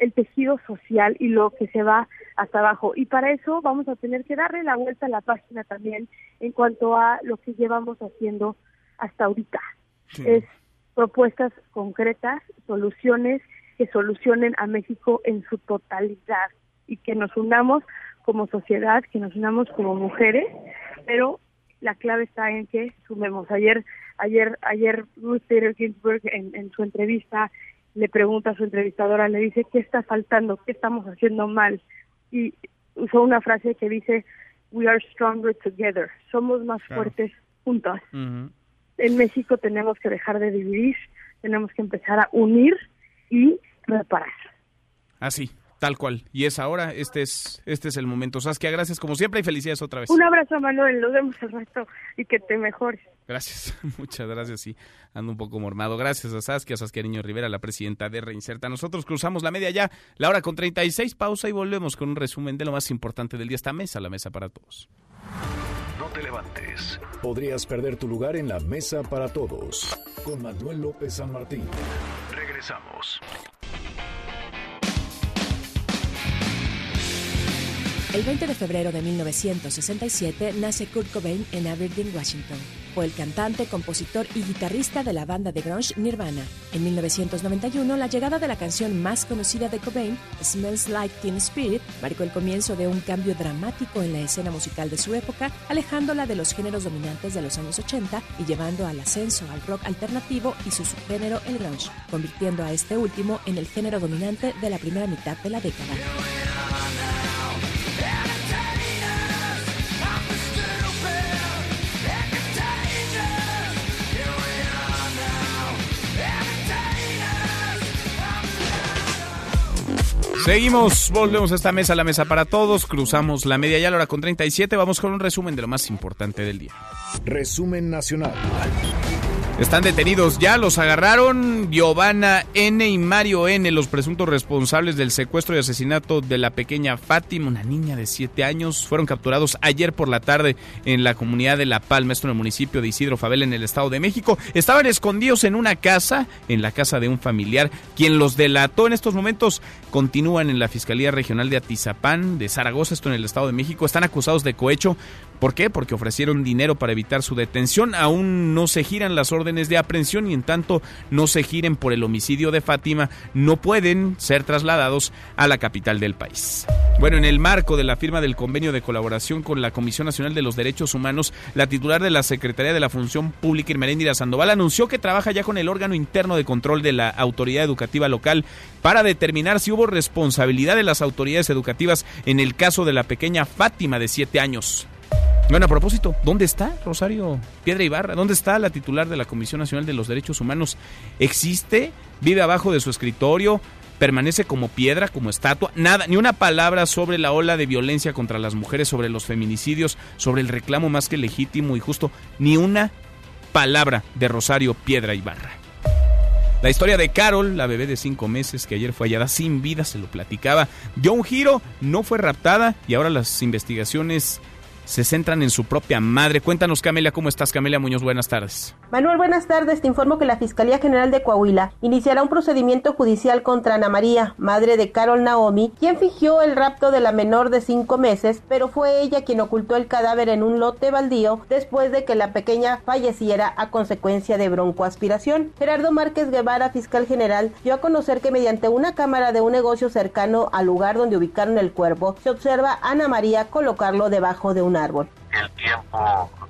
el tejido social y lo que se va hasta abajo. Y para eso vamos a tener que darle la vuelta a la página también en cuanto a lo que llevamos haciendo hasta ahorita. Es propuestas concretas, soluciones que solucionen a México en su totalidad y que nos unamos como sociedad, que nos unamos como mujeres, pero la clave está en que sumemos. Ayer, ayer, ayer Ruth Bader Ginsburg en, en su entrevista le pregunta a su entrevistadora, le dice qué está faltando, qué estamos haciendo mal y usó una frase que dice we are stronger together, somos más fuertes juntos en México tenemos que dejar de dividir, tenemos que empezar a unir y reparar. Así, tal cual. Y es ahora, este es, este es el momento. Saskia, gracias como siempre y felicidades otra vez. Un abrazo, Manuel. Nos vemos el resto y que te mejores. Gracias, muchas gracias. Sí, ando un poco mormado. Gracias a Saskia, Saskia Niño Rivera, la presidenta de Reinserta. Nosotros cruzamos la media ya, la hora con 36, pausa y volvemos con un resumen de lo más importante del día. Esta mesa, la mesa para todos. No te levantes. Podrías perder tu lugar en la mesa para todos. Con Manuel López San Martín. Regresamos. El 20 de febrero de 1967 nace Kurt Cobain en Aberdeen, Washington. Fue el cantante, compositor y guitarrista de la banda de grunge Nirvana. En 1991, la llegada de la canción más conocida de Cobain, Smells Like Teen Spirit, marcó el comienzo de un cambio dramático en la escena musical de su época, alejándola de los géneros dominantes de los años 80 y llevando al ascenso al rock alternativo y su subgénero el grunge, convirtiendo a este último en el género dominante de la primera mitad de la década. Seguimos, volvemos a esta mesa, la mesa para todos, cruzamos la media ya a la hora con 37, vamos con un resumen de lo más importante del día. Resumen nacional. Están detenidos ya, los agarraron Giovanna N. y Mario N., los presuntos responsables del secuestro y asesinato de la pequeña Fátima, una niña de 7 años. Fueron capturados ayer por la tarde en la comunidad de La Palma, esto en el municipio de Isidro Fabel, en el Estado de México. Estaban escondidos en una casa, en la casa de un familiar, quien los delató en estos momentos. Continúan en la Fiscalía Regional de Atizapán, de Zaragoza, esto en el Estado de México. Están acusados de cohecho. ¿Por qué? Porque ofrecieron dinero para evitar su detención. Aún no se giran las órdenes de aprehensión y en tanto no se giren por el homicidio de Fátima, no pueden ser trasladados a la capital del país. Bueno, en el marco de la firma del convenio de colaboración con la Comisión Nacional de los Derechos Humanos, la titular de la Secretaría de la Función Pública, Irmeréndira Sandoval, anunció que trabaja ya con el órgano interno de control de la autoridad educativa local para determinar si hubo responsabilidad de las autoridades educativas en el caso de la pequeña Fátima de 7 años. Bueno, a propósito, ¿dónde está Rosario Piedra Ibarra? ¿Dónde está la titular de la Comisión Nacional de los Derechos Humanos? ¿Existe? ¿Vive abajo de su escritorio? permanece como piedra, como estatua, nada, ni una palabra sobre la ola de violencia contra las mujeres, sobre los feminicidios, sobre el reclamo más que legítimo y justo, ni una palabra de Rosario Piedra Ibarra. La historia de Carol, la bebé de cinco meses que ayer fue hallada sin vida, se lo platicaba, dio un giro, no fue raptada y ahora las investigaciones se centran en su propia madre. Cuéntanos, Camelia, ¿cómo estás, Camelia Muñoz? Buenas tardes. Manuel, buenas tardes. Te informo que la Fiscalía General de Coahuila iniciará un procedimiento judicial contra Ana María, madre de Carol Naomi, quien fingió el rapto de la menor de cinco meses, pero fue ella quien ocultó el cadáver en un lote baldío después de que la pequeña falleciera a consecuencia de broncoaspiración. Gerardo Márquez Guevara, fiscal general, dio a conocer que mediante una cámara de un negocio cercano al lugar donde ubicaron el cuerpo, se observa a Ana María colocarlo debajo de una árbol.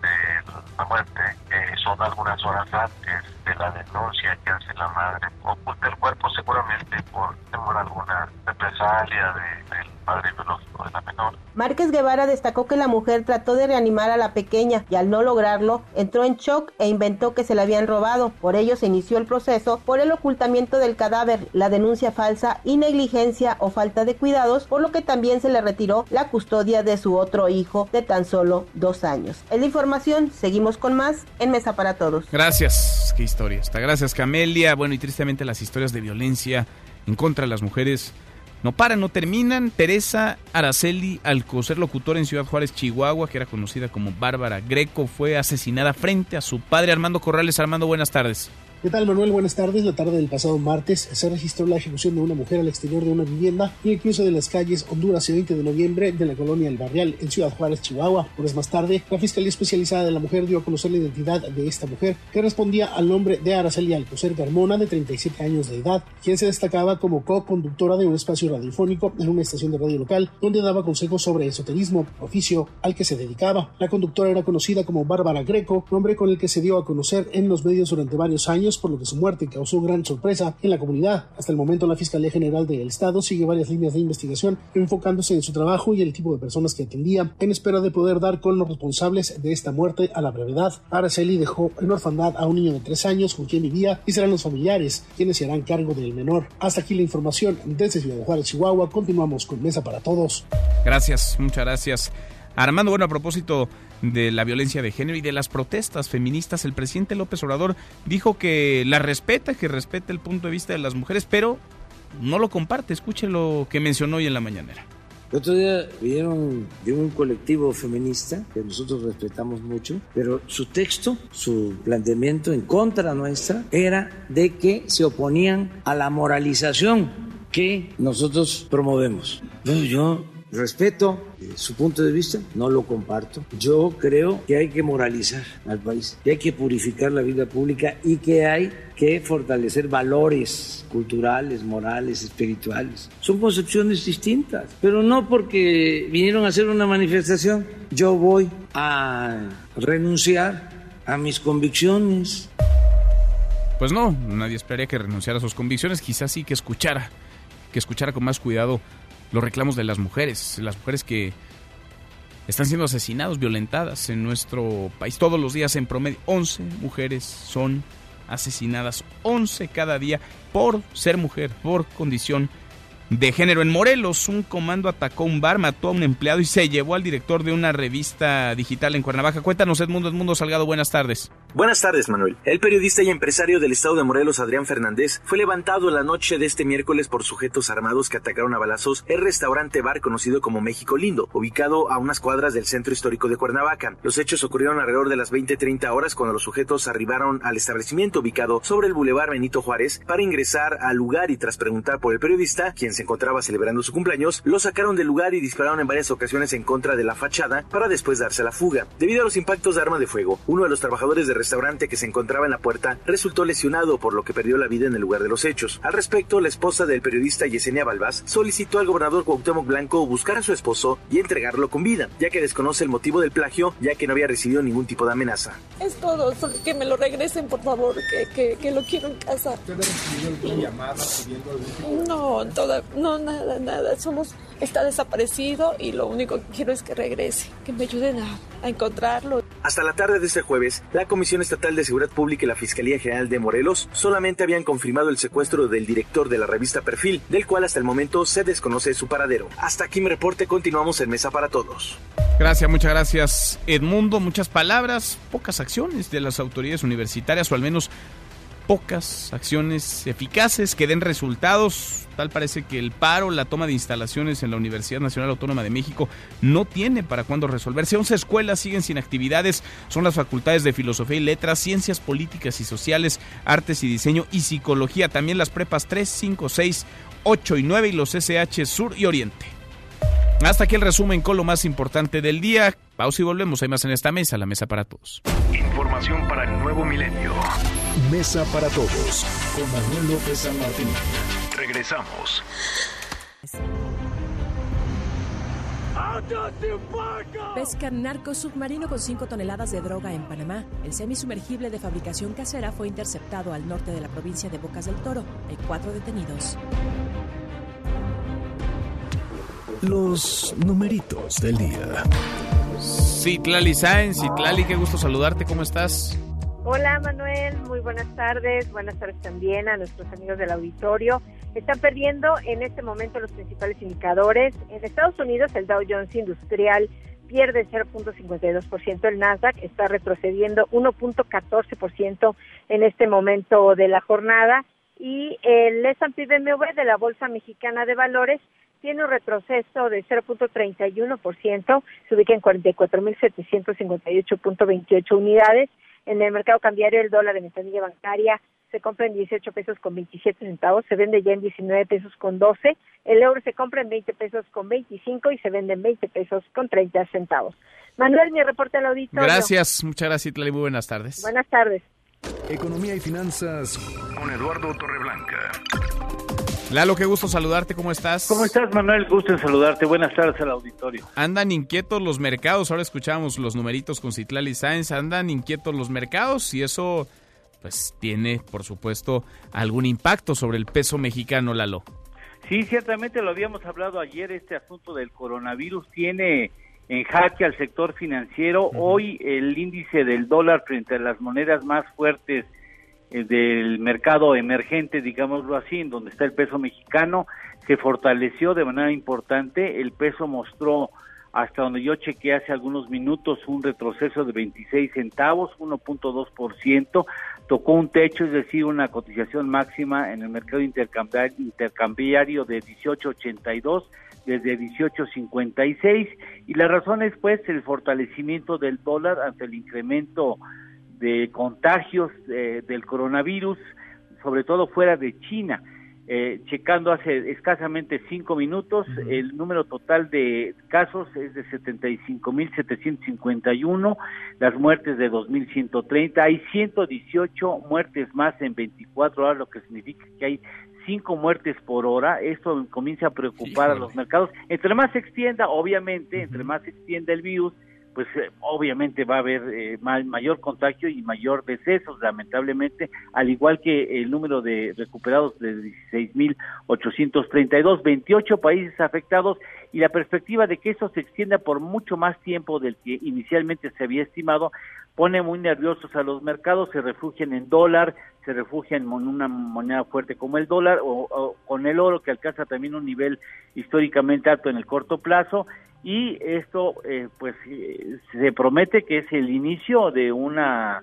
De la muerte eh, son algunas horas antes de la denuncia que hace la madre. Oculta el cuerpo seguramente por temor alguna represalia de, del padre biológico de la menor. Márquez Guevara destacó que la mujer trató de reanimar a la pequeña y al no lograrlo entró en shock e inventó que se la habían robado. Por ello se inició el proceso por el ocultamiento del cadáver, la denuncia falsa y negligencia o falta de cuidados, por lo que también se le retiró la custodia de su otro hijo de tan solo dos años. Es la seguimos con más en Mesa para Todos. Gracias, qué historia está. Gracias Camelia. Bueno, y tristemente las historias de violencia en contra de las mujeres no paran, no terminan. Teresa Araceli Alcocer, locutora en Ciudad Juárez, Chihuahua, que era conocida como Bárbara Greco, fue asesinada frente a su padre Armando Corrales. Armando, buenas tardes. ¿Qué tal, Manuel? Buenas tardes. La tarde del pasado martes se registró la ejecución de una mujer al exterior de una vivienda y el cruce de las calles Honduras y 20 de noviembre de la colonia El Barrial en Ciudad Juárez, Chihuahua. Horas más tarde, la Fiscalía Especializada de la Mujer dio a conocer la identidad de esta mujer, que respondía al nombre de Araceli Alcocer Carmona, de 37 años de edad, quien se destacaba como co-conductora de un espacio radiofónico en una estación de radio local, donde daba consejos sobre esoterismo, oficio al que se dedicaba. La conductora era conocida como Bárbara Greco, nombre con el que se dio a conocer en los medios durante varios años, por lo que su muerte causó gran sorpresa en la comunidad. Hasta el momento, la Fiscalía General del Estado sigue varias líneas de investigación enfocándose en su trabajo y el tipo de personas que atendía, en espera de poder dar con los responsables de esta muerte a la brevedad. Araceli dejó en orfandad a un niño de tres años con quien vivía y serán los familiares quienes se harán cargo del menor. Hasta aquí la información desde Ciudad Juárez, Chihuahua. Continuamos con Mesa para Todos. Gracias, muchas gracias. armando. Bueno, a propósito de la violencia de género y de las protestas feministas, el presidente López Obrador dijo que la respeta, que respeta el punto de vista de las mujeres, pero no lo comparte. Escuche lo que mencionó hoy en la mañanera. El otro día vieron de un colectivo feminista que nosotros respetamos mucho, pero su texto, su planteamiento en contra nuestra era de que se oponían a la moralización que nosotros promovemos. Bueno, yo respeto su punto de vista, no lo comparto. Yo creo que hay que moralizar al país, que hay que purificar la vida pública y que hay que fortalecer valores culturales, morales, espirituales. Son concepciones distintas, pero no porque vinieron a hacer una manifestación, yo voy a renunciar a mis convicciones. Pues no, nadie esperaría que renunciara a sus convicciones, quizás sí que escuchara, que escuchara con más cuidado los reclamos de las mujeres, las mujeres que están siendo asesinadas, violentadas en nuestro país. Todos los días en promedio 11 mujeres son asesinadas, 11 cada día por ser mujer, por condición de género. En Morelos, un comando atacó un bar, mató a un empleado y se llevó al director de una revista digital en Cuernavaca. Cuéntanos, Edmundo, Edmundo Salgado, buenas tardes. Buenas tardes, Manuel. El periodista y empresario del estado de Morelos, Adrián Fernández, fue levantado la noche de este miércoles por sujetos armados que atacaron a balazos el restaurante bar conocido como México Lindo, ubicado a unas cuadras del centro histórico de Cuernavaca. Los hechos ocurrieron alrededor de las 20-30 horas cuando los sujetos arribaron al establecimiento ubicado sobre el bulevar Benito Juárez para ingresar al lugar y tras preguntar por el periodista, quien se encontraba celebrando su cumpleaños, lo sacaron del lugar y dispararon en varias ocasiones en contra de la fachada para después darse a la fuga. Debido a los impactos de arma de fuego, uno de los trabajadores de restaurante que se encontraba en la puerta resultó lesionado por lo que perdió la vida en el lugar de los hechos. Al respecto, la esposa del periodista Yesenia Balbás solicitó al gobernador Cuauhtémoc Blanco buscar a su esposo y entregarlo con vida, ya que desconoce el motivo del plagio, ya que no había recibido ningún tipo de amenaza. Es todo, solo que me lo regresen, por favor, que, que, que lo quiero en casa. ¿Usted ha recibido alguna llamada pidiendo algún tipo No, toda, no, nada, nada. Somos, está desaparecido y lo único que quiero es que regrese, que me ayuden a, a encontrarlo. Hasta la tarde de este jueves, la Comisión Estatal de Seguridad Pública y la Fiscalía General de Morelos solamente habían confirmado el secuestro del director de la revista Perfil, del cual hasta el momento se desconoce su paradero. Hasta aquí mi reporte, continuamos en Mesa para Todos. Gracias, muchas gracias Edmundo. Muchas palabras, pocas acciones de las autoridades universitarias, o al menos pocas acciones eficaces que den resultados. Tal parece que el paro, la toma de instalaciones en la Universidad Nacional Autónoma de México no tiene para cuándo resolverse. 11 escuelas siguen sin actividades, son las facultades de Filosofía y Letras, Ciencias Políticas y Sociales, Artes y Diseño y Psicología, también las prepas 3, 5, 6, 8 y 9 y los SH Sur y Oriente. Hasta aquí el resumen con lo más importante del día. Pausa y volvemos. Hay más en esta mesa, la mesa para todos. Información para el nuevo milenio. Mesa para todos con Manuel López San Martín. Regresamos. Pesca narco submarino con 5 toneladas de droga en Panamá. El semisumergible de fabricación casera fue interceptado al norte de la provincia de Bocas del Toro. Hay cuatro detenidos. Los numeritos del día. Citlali Sáenz, Citlali, qué gusto saludarte, ¿cómo estás? Hola Manuel, muy buenas tardes, buenas tardes también a nuestros amigos del auditorio. Están perdiendo en este momento los principales indicadores. En Estados Unidos el Dow Jones Industrial pierde 0.52%, el Nasdaq está retrocediendo 1.14% en este momento de la jornada y el S&P BMW de la Bolsa Mexicana de Valores tiene un retroceso de 0.31%, se ubica en 44.758.28 unidades. En el mercado cambiario el dólar de ventanilla bancaria se compra en 18 pesos con 27 centavos, se vende ya en 19 pesos con 12, el euro se compra en 20 pesos con 25 y se vende en 20 pesos con 30 centavos. Manuel, mi reporte al auditorio. Gracias, muchas gracias, Citlali, muy buenas tardes. Buenas tardes. Economía y finanzas con Eduardo Torreblanca. Lalo, qué gusto saludarte, ¿cómo estás? ¿Cómo estás, Manuel? Gusto en saludarte. Buenas tardes al auditorio. Andan inquietos los mercados, ahora escuchamos los numeritos con Citlali Sáenz, andan inquietos los mercados y eso pues tiene, por supuesto, algún impacto sobre el peso mexicano, Lalo. Sí, ciertamente lo habíamos hablado ayer, este asunto del coronavirus tiene en jaque al sector financiero. Uh -huh. Hoy el índice del dólar frente a las monedas más fuertes del mercado emergente, digámoslo así, en donde está el peso mexicano, se fortaleció de manera importante. El peso mostró hasta donde yo chequeé hace algunos minutos un retroceso de 26 centavos, 1.2%, tocó un techo, es decir, una cotización máxima en el mercado intercambiario de 18.82 desde 18.56 y la razón es pues el fortalecimiento del dólar ante el incremento de contagios eh, del coronavirus, sobre todo fuera de China. Eh, checando hace escasamente cinco minutos, el número total de casos es de 75.751, las muertes de 2.130, hay 118 muertes más en 24 horas, lo que significa que hay cinco muertes por hora, esto comienza a preocupar a los mercados. Entre más se extienda, obviamente, entre más se extienda el virus, pues eh, obviamente va a haber eh, mayor contagio y mayor decesos, lamentablemente, al igual que el número de recuperados de 16.832, 28 países afectados y la perspectiva de que eso se extienda por mucho más tiempo del que inicialmente se había estimado pone muy nerviosos a los mercados, se refugian en dólar, se refugian en una moneda fuerte como el dólar o, con el oro que alcanza también un nivel históricamente alto en el corto plazo y esto eh, pues eh, se promete que es el inicio de una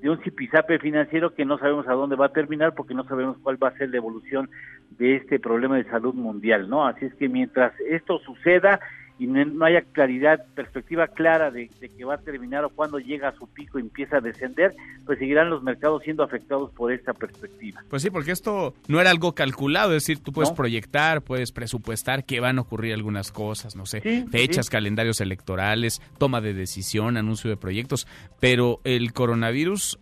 de un zipizape financiero que no sabemos a dónde va a terminar porque no sabemos cuál va a ser la evolución de este problema de salud mundial, ¿no? Así es que mientras esto suceda y no haya claridad, perspectiva clara de, que va a terminar o cuando llega a su pico y empieza a descender, pues seguirán los mercados siendo afectados por esta perspectiva. Pues sí, porque esto no era algo calculado, es decir, tú puedes proyectar, puedes presupuestar que van a ocurrir algunas cosas, no sé, fechas, calendarios electorales, toma de decisión, anuncio de proyectos, pero el coronavirus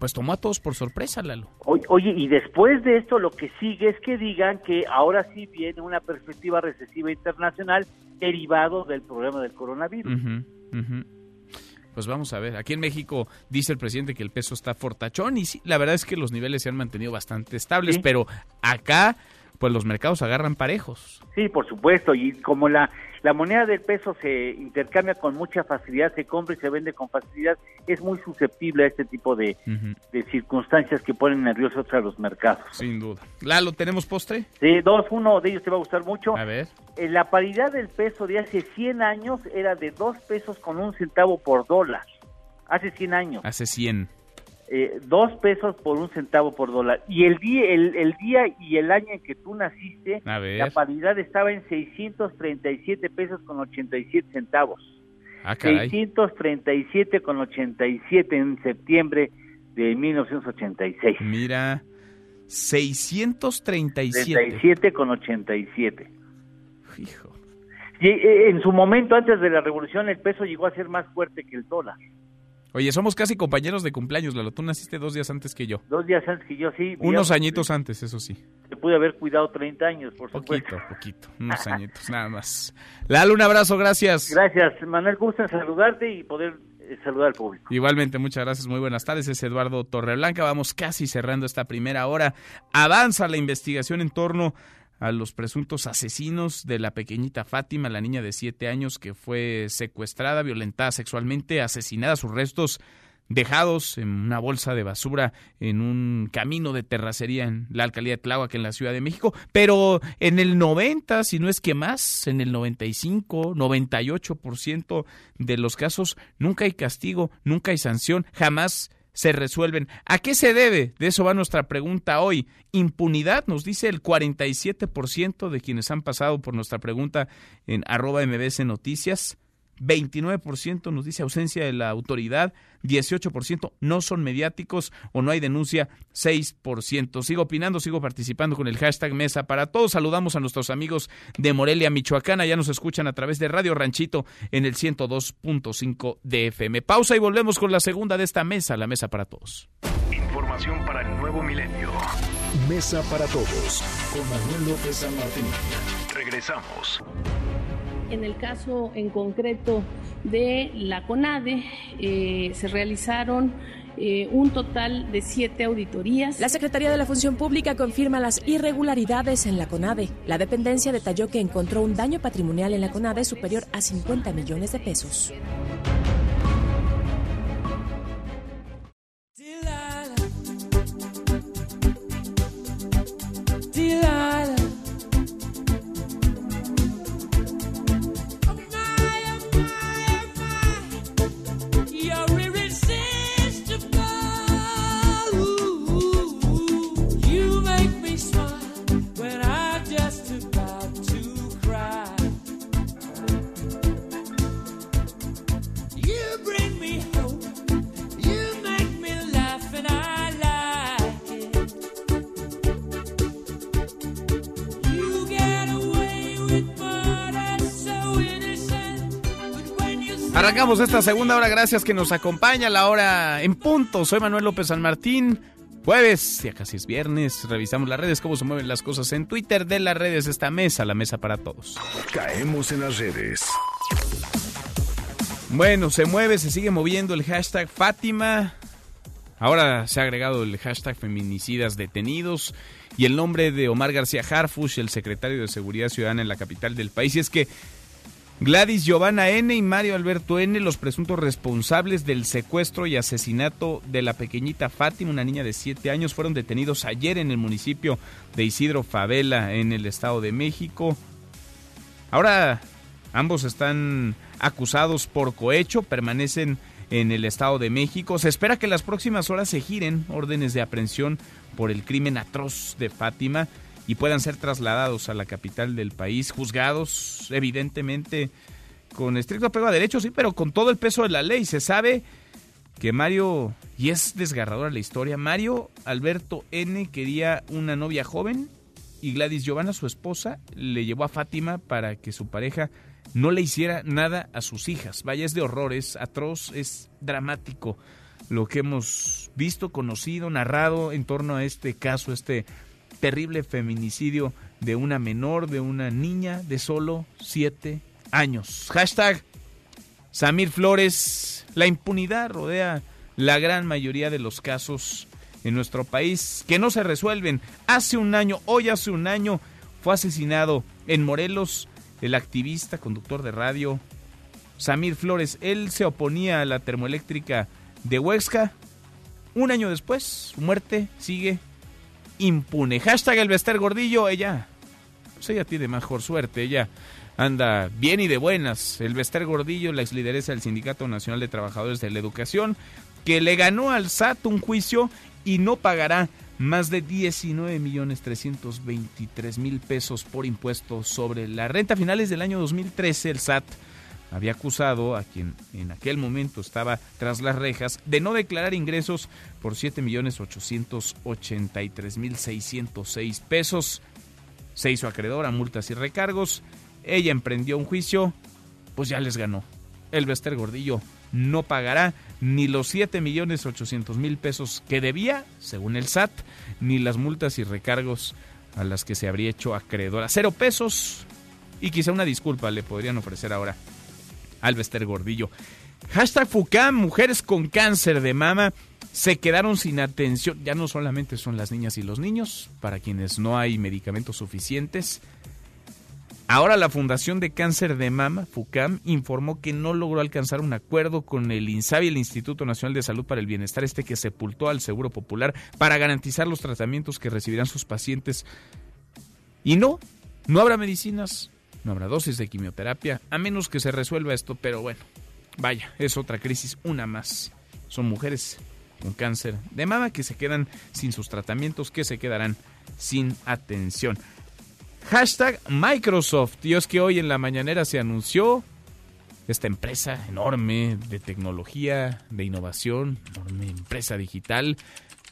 pues tomó a todos por sorpresa, Lalo. Oye, y después de esto lo que sigue es que digan que ahora sí viene una perspectiva recesiva internacional derivado del problema del coronavirus. Pues vamos a ver, aquí en México dice el presidente que el peso está fortachón y sí, la verdad es que los niveles se han mantenido bastante estables, pero acá pues los mercados agarran parejos. Sí, por supuesto, y como la, la moneda del peso se intercambia con mucha facilidad, se compra y se vende con facilidad, es muy susceptible a este tipo de, de circunstancias que ponen nerviosos a los mercados. Sin duda. Lalo, ¿tenemos postre? Sí, dos, uno de ellos te va a gustar mucho. A ver. Eh, la paridad del peso de hace 100 años era de dos pesos con un centavo por dólar. Hace 100 años. Hace 100 eh, dos pesos por un centavo por dólar. Y el día, el, día y el año en que tú naciste, la paridad estaba en 637 pesos con 87 centavos. Ah, 637 con 87 en septiembre de 1986. Mira, 637. 37 con 87. Hijo. Y eh, en su momento, antes de la revolución, el peso llegó a ser más fuerte que el dólar. Oye, somos casi compañeros de cumpleaños, Lalo. Tú naciste dos días antes que yo. Dos días antes que yo, sí. Unos añitos antes, eso sí. Te pude haber cuidado 30 años, por supuesto. Poquito, poquito. Unos añitos, nada más. Lalo, un abrazo, gracias. Gracias, Manuel. Gusto en saludarte y poder eh, saludar al público. Igualmente, muchas gracias. Muy buenas tardes. Es Eduardo Torreblanca. Vamos casi cerrando esta primera hora. Avanza la investigación en torno a los presuntos asesinos de la pequeñita Fátima, la niña de siete años que fue secuestrada, violentada sexualmente, asesinada, sus restos dejados en una bolsa de basura en un camino de terracería en la alcaldía de Tláhuac en la Ciudad de México, pero en el 90, si no es que más, en el 95, 98% de los casos nunca hay castigo, nunca hay sanción, jamás se resuelven. ¿A qué se debe? De eso va nuestra pregunta hoy. Impunidad, nos dice el 47% de quienes han pasado por nuestra pregunta en arroba mbs noticias. 29% nos dice ausencia de la autoridad, 18% no son mediáticos o no hay denuncia, 6%. Sigo opinando, sigo participando con el hashtag Mesa para todos. Saludamos a nuestros amigos de Morelia, Michoacán. Ya nos escuchan a través de Radio Ranchito en el 102.5 de FM. Pausa y volvemos con la segunda de esta mesa, la Mesa para Todos. Información para el nuevo milenio. Mesa para Todos con Manuel López San Martín. Regresamos. En el caso en concreto de la CONADE, eh, se realizaron eh, un total de siete auditorías. La Secretaría de la Función Pública confirma las irregularidades en la CONADE. La dependencia detalló que encontró un daño patrimonial en la CONADE superior a 50 millones de pesos. Arrancamos esta segunda hora, gracias que nos acompaña la hora en punto. Soy Manuel López San Martín. Jueves, ya casi es viernes, revisamos las redes, cómo se mueven las cosas en Twitter de las redes, esta mesa, la mesa para todos. Caemos en las redes. Bueno, se mueve, se sigue moviendo el hashtag Fátima. Ahora se ha agregado el hashtag feminicidas detenidos y el nombre de Omar García Harfush, el secretario de Seguridad Ciudadana en la capital del país. Y es que Gladys Giovanna N. y Mario Alberto N., los presuntos responsables del secuestro y asesinato de la pequeñita Fátima, una niña de 7 años, fueron detenidos ayer en el municipio de Isidro Favela, en el Estado de México. Ahora ambos están acusados por cohecho, permanecen en el Estado de México. Se espera que las próximas horas se giren órdenes de aprehensión por el crimen atroz de Fátima y puedan ser trasladados a la capital del país, juzgados evidentemente con estricto apego a derechos, sí, pero con todo el peso de la ley. Se sabe que Mario, y es desgarradora la historia, Mario Alberto N quería una novia joven y Gladys Giovanna, su esposa, le llevó a Fátima para que su pareja no le hiciera nada a sus hijas. Vaya, es de horror, es atroz, es dramático lo que hemos visto, conocido, narrado en torno a este caso, este terrible feminicidio de una menor, de una niña de solo siete años. Hashtag Samir Flores. La impunidad rodea la gran mayoría de los casos en nuestro país que no se resuelven. Hace un año, hoy hace un año, fue asesinado en Morelos el activista, conductor de radio, Samir Flores. Él se oponía a la termoeléctrica de Huesca. Un año después, su muerte sigue impune. Hashtag el Bester Gordillo, ella, pues ella tiene mejor suerte, ella anda bien y de buenas. El Bester Gordillo, la ex lideresa del Sindicato Nacional de Trabajadores de la Educación, que le ganó al SAT un juicio y no pagará más de 19 millones 323 mil pesos por impuestos sobre la renta. A finales del año 2013, el SAT había acusado a quien en aquel momento estaba tras las rejas de no declarar ingresos por 7 millones 883 mil 606 pesos. Se hizo acreedor a multas y recargos. Ella emprendió un juicio, pues ya les ganó. El Bester Gordillo no pagará ni los 7 millones 800 mil pesos que debía, según el SAT, ni las multas y recargos a las que se habría hecho acreedora. Cero pesos y quizá una disculpa le podrían ofrecer ahora Alvester Gordillo. Hashtag FUCAM, mujeres con cáncer de mama se quedaron sin atención. Ya no solamente son las niñas y los niños, para quienes no hay medicamentos suficientes. Ahora la Fundación de Cáncer de Mama, FUCAM, informó que no logró alcanzar un acuerdo con el INSABI, el Instituto Nacional de Salud para el Bienestar, este que sepultó al Seguro Popular, para garantizar los tratamientos que recibirán sus pacientes. Y no, no habrá medicinas, no habrá dosis de quimioterapia, a menos que se resuelva esto, pero bueno, vaya, es otra crisis, una más. Son mujeres con cáncer de mama que se quedan sin sus tratamientos, que se quedarán sin atención. Hashtag Microsoft. Y es que hoy en la mañanera se anunció esta empresa enorme de tecnología, de innovación, enorme empresa digital,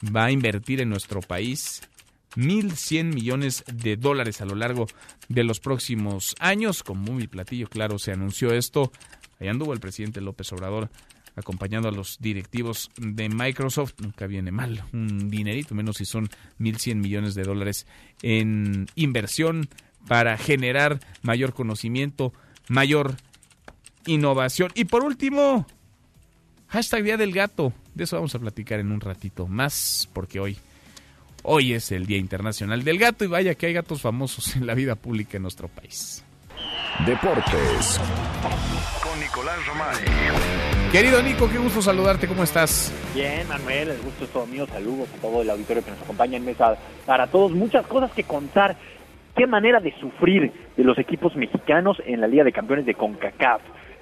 va a invertir en nuestro país 1.100 millones de dólares a lo largo de los próximos años. Con muy platillo, claro, se anunció esto. Allá anduvo el presidente López Obrador acompañando a los directivos de Microsoft. Nunca viene mal un dinerito, menos si son 1.100 millones de dólares en inversión para generar mayor conocimiento, mayor innovación. Y por último, hashtag Día del Gato. De eso vamos a platicar en un ratito más, porque hoy Hoy es el Día Internacional del Gato y vaya que hay gatos famosos en la vida pública en nuestro país. Deportes. Con Nicolás Romay. Querido Nico, qué gusto saludarte, ¿cómo estás? Bien, Manuel, el gusto es todo mío. Saludos a todo el auditorio que nos acompaña en mesa para todos. Muchas cosas que contar. Qué manera de sufrir de los equipos mexicanos en la Liga de Campeones de CONCACAF.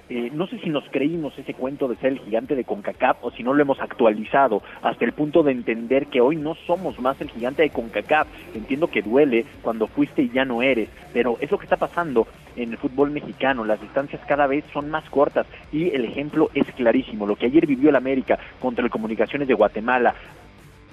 Eh, no sé si nos creímos ese cuento de ser el gigante de CONCACAF o si no lo hemos actualizado hasta el punto de entender que hoy no somos más el gigante de CONCACAF. Entiendo que duele cuando fuiste y ya no eres, pero es lo que está pasando en el fútbol mexicano. Las distancias cada vez son más cortas y el ejemplo es clarísimo. Lo que ayer vivió el América contra el Comunicaciones de Guatemala,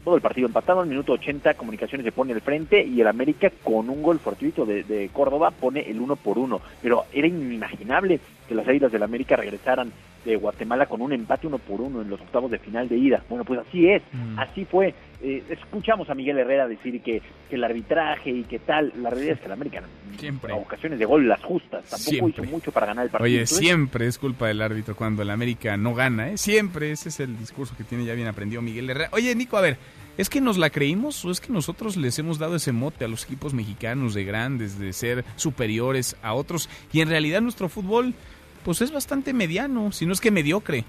todo el partido empatado. Al minuto 80, Comunicaciones se pone al frente y el América, con un gol fortuito de, de Córdoba, pone el uno por uno. Pero era inimaginable que las Águilas del América regresaran de Guatemala con un empate uno por uno en los octavos de final de ida. Bueno, pues así es, Mm. así fue. Eh, escuchamos a Miguel Herrera decir que, que el arbitraje y que tal. La realidad es que el América, Siempre. a ocasiones de gol, las justas. Tampoco Siempre. hizo mucho para ganar el partido. Oye, Entonces, siempre es culpa del árbitro cuando el América no gana, ¿eh? Siempre, ese es el discurso que tiene ya bien aprendido Miguel Herrera. Oye, Nico, a ver, ¿es que nos la creímos o es que nosotros les hemos dado ese mote a los equipos mexicanos de grandes, de ser superiores a otros? Y en realidad nuestro fútbol, pues es bastante mediano, si no es que mediocre.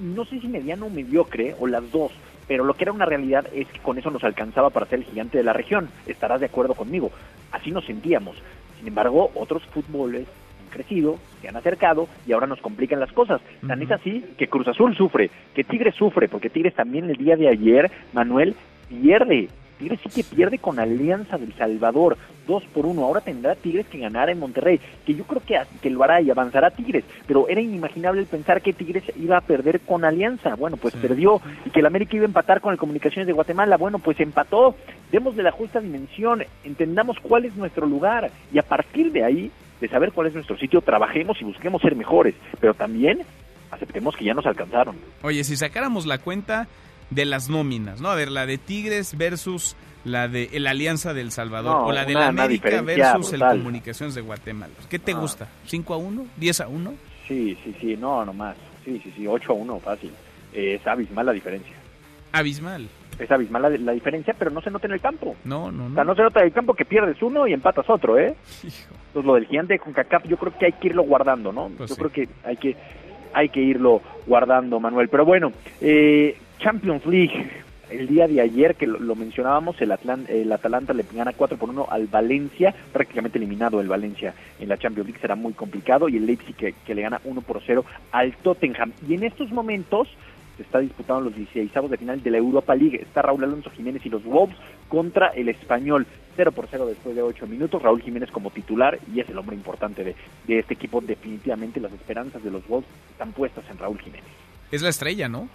no sé si mediano o mediocre o las dos, pero lo que era una realidad es que con eso nos alcanzaba para ser el gigante de la región. Estarás de acuerdo conmigo. Así nos sentíamos. Sin embargo, otros fútboles han crecido, se han acercado y ahora nos complican las cosas. Tan es así que Cruz Azul sufre, que Tigres sufre, porque Tigres también el día de ayer, Manuel, pierde. Tigres sí que pierde con Alianza del Salvador, dos por uno. Ahora tendrá Tigres que ganar en Monterrey, que yo creo que, que lo hará y avanzará Tigres, pero era inimaginable el pensar que Tigres iba a perder con Alianza. Bueno, pues perdió, y que el América iba a empatar con el Comunicaciones de Guatemala. Bueno, pues empató. Démosle la justa dimensión, entendamos cuál es nuestro lugar, y a partir de ahí, de saber cuál es nuestro sitio, trabajemos y busquemos ser mejores, pero también aceptemos que ya nos alcanzaron. Oye, si sacáramos la cuenta de las nóminas, ¿no? A ver, la de Tigres versus la de el Alianza del Salvador No, o la de la América versus el. Comunicaciones de Guatemala. ¿Qué te No. gusta? ¿5 a 1? ¿10 a 1? Sí, sí, sí, no, no más. Sí, sí, sí, 8 a 1, fácil. Eh, es abismal la diferencia. Abismal. Es abismal la, la diferencia, pero no se nota en el campo. No, no, O sea, no. no se nota en el campo que pierdes uno y empatas otro, ¿eh? Entonces, lo del gigante con CACAP, yo creo que hay que irlo guardando, ¿no? Pues yo sí. creo que hay que hay que irlo guardando, Manuel. Pero bueno, eh, Champions League, el día de ayer que lo, mencionábamos, el, Atlan- el Atalanta le gana 4 por 1 al Valencia, prácticamente eliminado el Valencia en la Champions League, será muy complicado, y el Leipzig que, le gana 1 por 0 al Tottenham. Y en estos momentos se está disputando los 16 de final de la Europa League. Está Raúl Alonso Jiménez y los Wolves contra el Español. 0 por 0 después de 8 minutos. Raúl Jiménez como titular y es el hombre importante de este equipo. Definitivamente las esperanzas de los Wolves están puestas en Raúl Jiménez. Es la estrella, ¿no?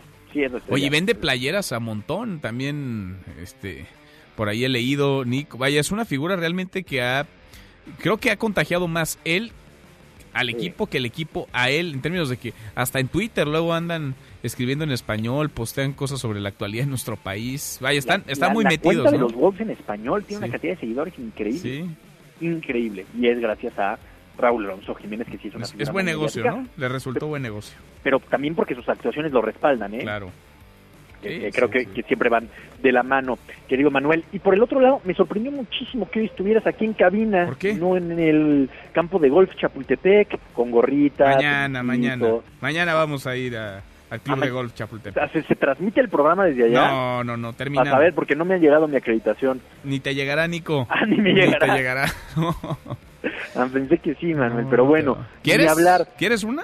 Es estrella. Oye, vende playeras a montón. También, este, por ahí he leído, Nick. Vaya, es una figura realmente que ha, creo que ha contagiado más él al equipo que el equipo a él, en términos de que hasta en Twitter luego andan escribiendo en español, postean cosas sobre la actualidad en nuestro país. Vaya, están, La- están la- muy la metidos, cuenta de los Wolves en español tiene Sí. una cantidad de seguidores increíble. Sí. Increíble. Y es gracias a Raúl Alonso Jiménez que sí es una Es, es buen negocio, ¿no? Le resultó buen negocio. Pero también porque sus actuaciones lo respaldan, ¿eh? Claro. Sí, que sí, creo que, que siempre van de la mano, querido Manuel. Y por el otro lado, me sorprendió muchísimo que hoy estuvieras aquí en cabina, no en el campo de golf Chapultepec, con gorrita. Mañana, mañana. Mañana vamos a ir a- al Club Ah, de Golf Chapultepec. ¿se, se transmite el programa desde allá? No, no, no, A termina. saber, porque no me ha llegado mi acreditación. Ni te llegará, Nico. Ah, ni me llegará. Ni te llegará. Ah, pensé que sí, Manuel, pero bueno, ¿Quieres? hablar. ¿Quieres una?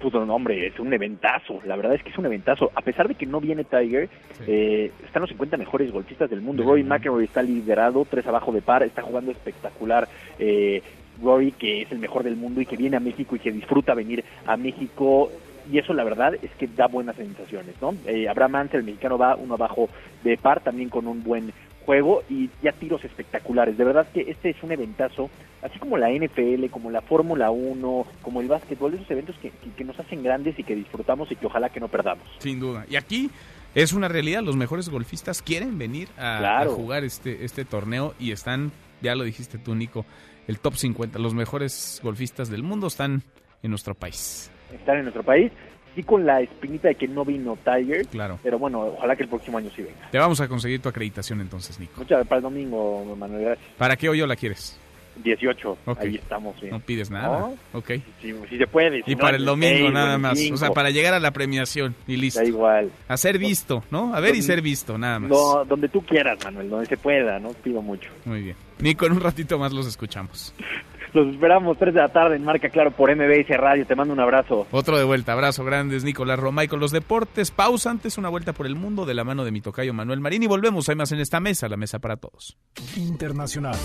Pues no, hombre, es un eventazo. La verdad es que es un eventazo. A pesar de que no viene Tiger, eh, están los 50 mejores golfistas del mundo. Rory McIlroy está liderado, tres abajo de par, está jugando espectacular. Eh, Rory, que es el mejor del mundo y que viene a México y que disfruta venir a México. Y eso, la verdad, es que da buenas sensaciones, ¿no? Eh, Abraham Ansel, el mexicano, va uno abajo de par, también con un buen juego y ya tiros espectaculares. De verdad que este es un eventazo, así como la NFL, como la Fórmula 1, como el básquetbol, esos eventos que, que- que nos hacen grandes y que disfrutamos y que ojalá que no perdamos. Sin duda. Y aquí es una realidad, los mejores golfistas quieren venir a, Claro. a jugar este, este torneo y están, ya lo dijiste tú, Nico, el top 50, los mejores golfistas del mundo están en nuestro país. Estar en nuestro país, sí con la espinita de que no vino Tiger, Claro. pero bueno, ojalá que el próximo año sí venga. Te vamos a conseguir tu acreditación entonces, Nico. Muchas para el domingo, Manuel, gracias. ¿Para qué hoyo la quieres? 18, Ok. ahí estamos bien. No pides nada. ¿No? Ok. Si, si se puede. si Y no, para el domingo nada más. O sea, para llegar a la premiación y listo. Da igual. A ser visto, ¿no? A ver y ser visto, nada más. No, donde tú quieras, Manuel, donde se pueda, no pido mucho. Muy bien. Nico, en un ratito más los escuchamos. Los esperamos 3 de la tarde en Marca Claro por MBS Radio. Te mando un abrazo. Otro de vuelta, abrazo grandes, Nicolás Romay con los deportes. Pausa antes, una vuelta por el mundo de la mano de mi tocayo Manuel Marín y volvemos. Hay más en esta mesa, la mesa para todos. Internacional.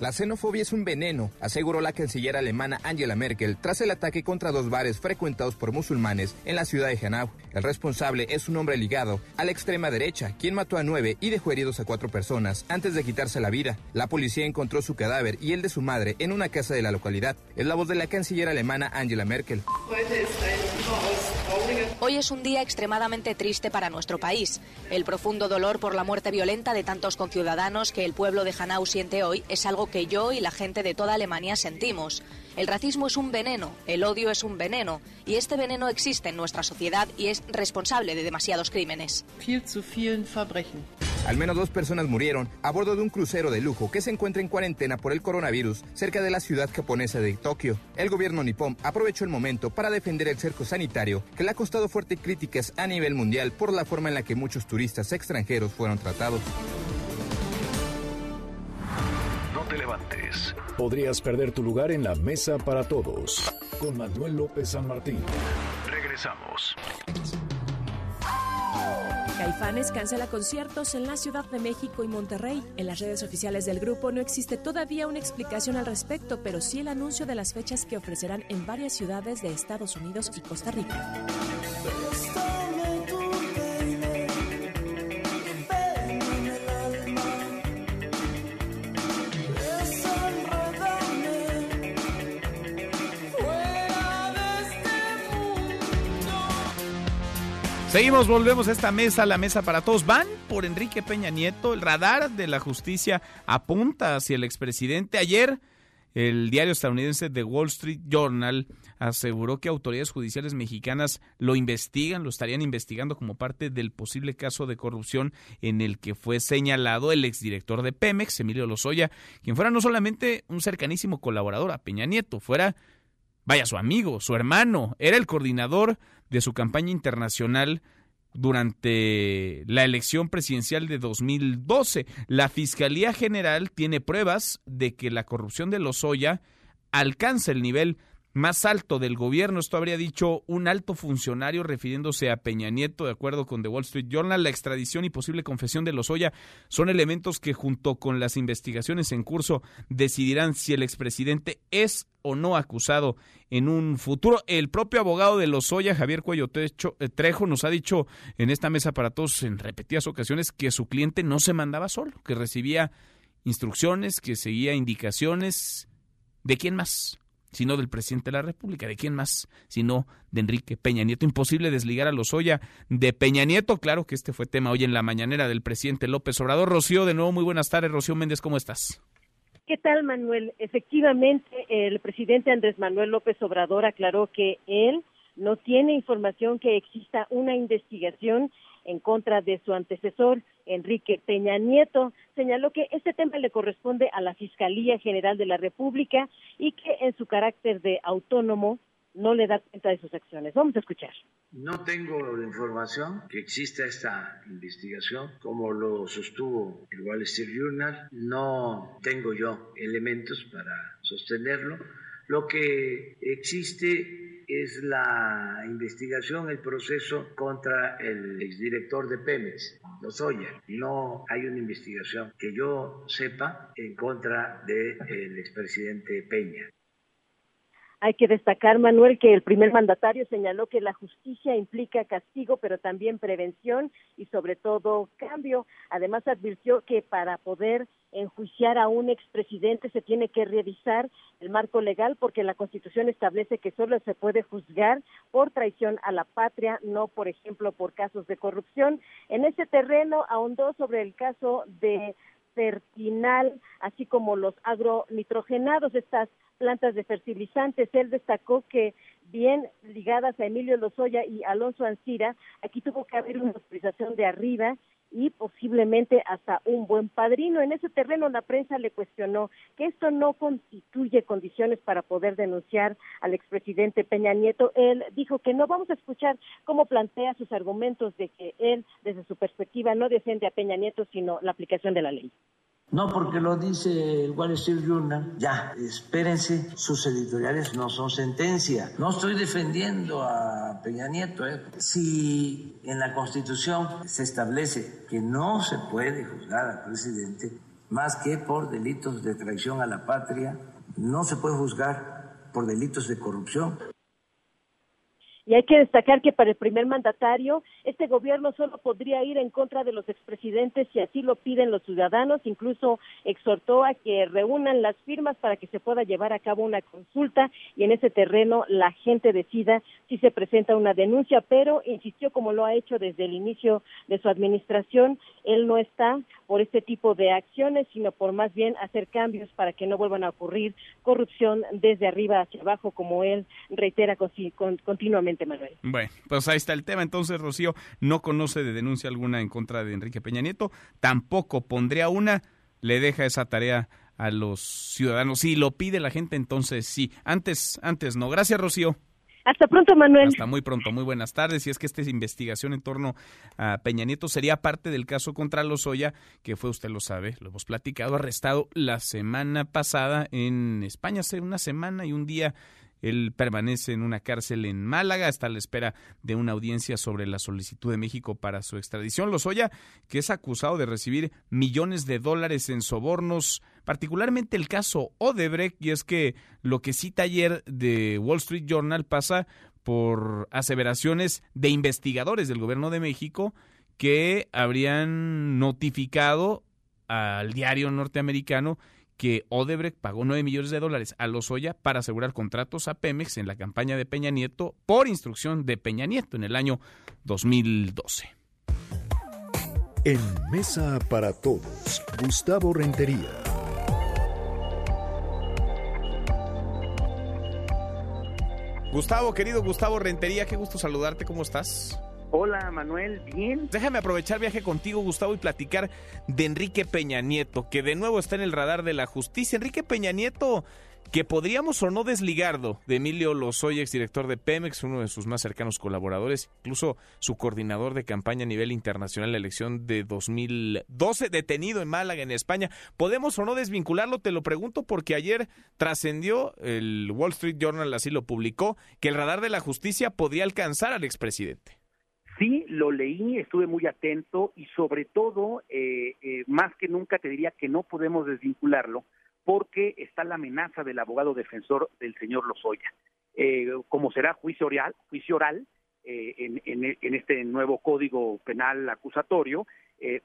La xenofobia es un veneno, aseguró la canciller alemana Angela Merkel tras el ataque contra dos bares frecuentados por musulmanes en la ciudad de Hanau. El responsable es un hombre ligado a la extrema derecha, quien mató a nueve y dejó heridos a cuatro personas antes de quitarse la vida. La policía encontró su cadáver y el de su madre en una casa de la localidad. Es la voz de la canciller alemana Angela Merkel. Hoy es un día extremadamente triste para nuestro país. El profundo dolor por la muerte violenta de tantos conciudadanos que el pueblo de Hanau siente hoy es algo que yo y la gente de toda Alemania sentimos. El racismo es un veneno, el odio es un veneno, y este veneno existe en nuestra sociedad y es responsable de demasiados crímenes. Al menos dos personas murieron a bordo de un crucero de lujo que se encuentra en cuarentena por el coronavirus cerca de la ciudad japonesa de Tokio. El gobierno nipón aprovechó el momento para defender el cerco sanitario que le ha costado fuertes críticas a nivel mundial por la forma en la que muchos turistas extranjeros fueron tratados. Te levantes. Podrías perder tu lugar en la mesa para todos. Con Manuel López San Martín. Regresamos. Caifanes cancela conciertos en la Ciudad de México y Monterrey. En las redes oficiales del grupo no existe todavía una explicación al respecto, pero sí el anuncio de las fechas que ofrecerán en varias ciudades de Estados Unidos y Costa Rica. Seguimos, volvemos a esta mesa, la mesa para todos. Van por Enrique Peña Nieto. El radar de la justicia apunta hacia el expresidente. Ayer, el diario estadounidense The Wall Street Journal aseguró que autoridades judiciales mexicanas lo investigan, lo estarían investigando como parte del posible caso de corrupción en el que fue señalado el exdirector de Pemex, Emilio Lozoya, quien fuera no solamente un cercanísimo colaborador a Peña Nieto, fuera vaya, su amigo, su hermano, era el coordinador de su campaña internacional durante la elección presidencial de 2012. La Fiscalía General tiene pruebas de que la corrupción de Lozoya alcanza el nivel más alto del gobierno. Esto habría dicho un alto funcionario refiriéndose a Peña Nieto, de acuerdo con The Wall Street Journal. La extradición y posible confesión de Lozoya son elementos que, junto con las investigaciones en curso, decidirán si el expresidente es o no acusado en un futuro. El propio abogado de Lozoya, Javier Cuello eh, Trejo, nos ha dicho en esta mesa para todos en repetidas ocasiones que su cliente no se mandaba solo, que recibía instrucciones, que seguía indicaciones. ¿De quién más? Sino del presidente de la República. ¿De quién más? Sino de Enrique Peña Nieto. Imposible desligar a Lozoya de Peña Nieto. Claro que este fue tema hoy en la mañanera del presidente López Obrador. Rocío, de nuevo, muy buenas tardes. Rocío Méndez, ¿cómo estás? ¿Qué tal, Manuel? Efectivamente, el presidente Andrés Manuel López Obrador aclaró que él no tiene información que exista una investigación en contra de su antecesor, Enrique Peña Nieto. Señaló que este tema le corresponde a la Fiscalía General de la República y que en su carácter de autónomo no le da cuenta de sus acciones. Vamos a escuchar. No tengo la información que exista esta investigación, como lo sostuvo el Wall Street Journal. No tengo yo elementos para sostenerlo. Lo que existe es la investigación, el proceso contra el exdirector de Pemex, Lozoya. No hay una investigación que yo sepa en contra del expresidente Peña. Hay que destacar, Manuel, que el primer mandatario señaló que la justicia implica castigo, pero también prevención y sobre todo cambio. Además, advirtió que para poder enjuiciar a un expresidente se tiene que revisar el marco legal porque la Constitución establece que solo se puede juzgar por traición a la patria, no, por ejemplo, por casos de corrupción. En ese terreno ahondó sobre el caso de Fertinal, así como los agronitrogenados, estas plantas de fertilizantes. Él destacó que bien ligadas a Emilio Lozoya y Alonso Ancira, aquí tuvo que haber una autorización de arriba y posiblemente hasta un buen padrino. En ese terreno la prensa le cuestionó que esto no constituye condiciones para poder denunciar al expresidente Peña Nieto. Él dijo que no vamos a escuchar cómo plantea sus argumentos de que él, desde su perspectiva, no defiende a Peña Nieto, sino la aplicación de la ley. No porque lo dice el Wall Street Journal, ya, espérense, sus editoriales no son sentencia. No estoy defendiendo a Peña Nieto. ¿eh? Si en la Constitución se establece que no se puede juzgar al presidente más que por delitos de traición a la patria, no se puede juzgar por delitos de corrupción. Y hay que destacar que para el primer mandatario, este gobierno solo podría ir en contra de los expresidentes si así lo piden los ciudadanos. Incluso exhortó a que reúnan las firmas para que se pueda llevar a cabo una consulta y en ese terreno la gente decida si se presenta una denuncia, pero insistió como lo ha hecho desde el inicio de su administración, él no está por este tipo de acciones, sino por más bien hacer cambios para que no vuelvan a ocurrir corrupción desde arriba hacia abajo, como él reitera continuamente. Manuel. Bueno, pues ahí está el tema. Entonces, Rocío no conoce de denuncia alguna en contra de Enrique Peña Nieto, tampoco pondría una, le deja esa tarea a los ciudadanos. Si lo pide la gente, entonces sí. Antes, antes no. Gracias, Rocío. Hasta pronto, Manuel. Hasta muy pronto, muy buenas tardes. Y es que esta investigación en torno a Peña Nieto sería parte del caso contra Lozoya, que fue, usted lo sabe, lo hemos platicado, arrestado la semana pasada en España, hace una semana y un día él permanece en una cárcel en Málaga, está a la espera de una audiencia sobre la solicitud de México para su extradición. Lozoya, que es acusado de recibir millones de dólares en sobornos, particularmente el caso Odebrecht, y es que lo que cita ayer de Wall Street Journal pasa por aseveraciones de investigadores del gobierno de México que habrían notificado al diario norteamericano que Odebrecht pagó 9 millones de dólares a Lozoya para asegurar contratos a Pemex en la campaña de Peña Nieto por instrucción de Peña Nieto en el año 2012. En Mesa para Todos, Gustavo Rentería. Gustavo, querido Gustavo Rentería, qué gusto saludarte, ¿cómo estás? Hola Manuel, bien. Déjame aprovechar viaje contigo, Gustavo, y platicar de Enrique Peña Nieto, que de nuevo está en el radar de la justicia. Enrique Peña Nieto, que podríamos o no desligarlo de Emilio Lozoya, exdirector de Pemex, uno de sus más cercanos colaboradores, incluso su coordinador de campaña a nivel internacional en la elección de 2012, detenido en Málaga, en España. ¿Podemos o no desvincularlo? Te lo pregunto porque ayer trascendió, el Wall Street Journal así lo publicó, que el radar de la justicia podría alcanzar al expresidente. Sí, lo leí, estuve muy atento y sobre todo, eh, eh, más que nunca te diría que no podemos desvincularlo porque está la amenaza del abogado defensor del señor Lozoya. Eh, como será juicio oral, juicio oral en, en, este nuevo código penal acusatorio,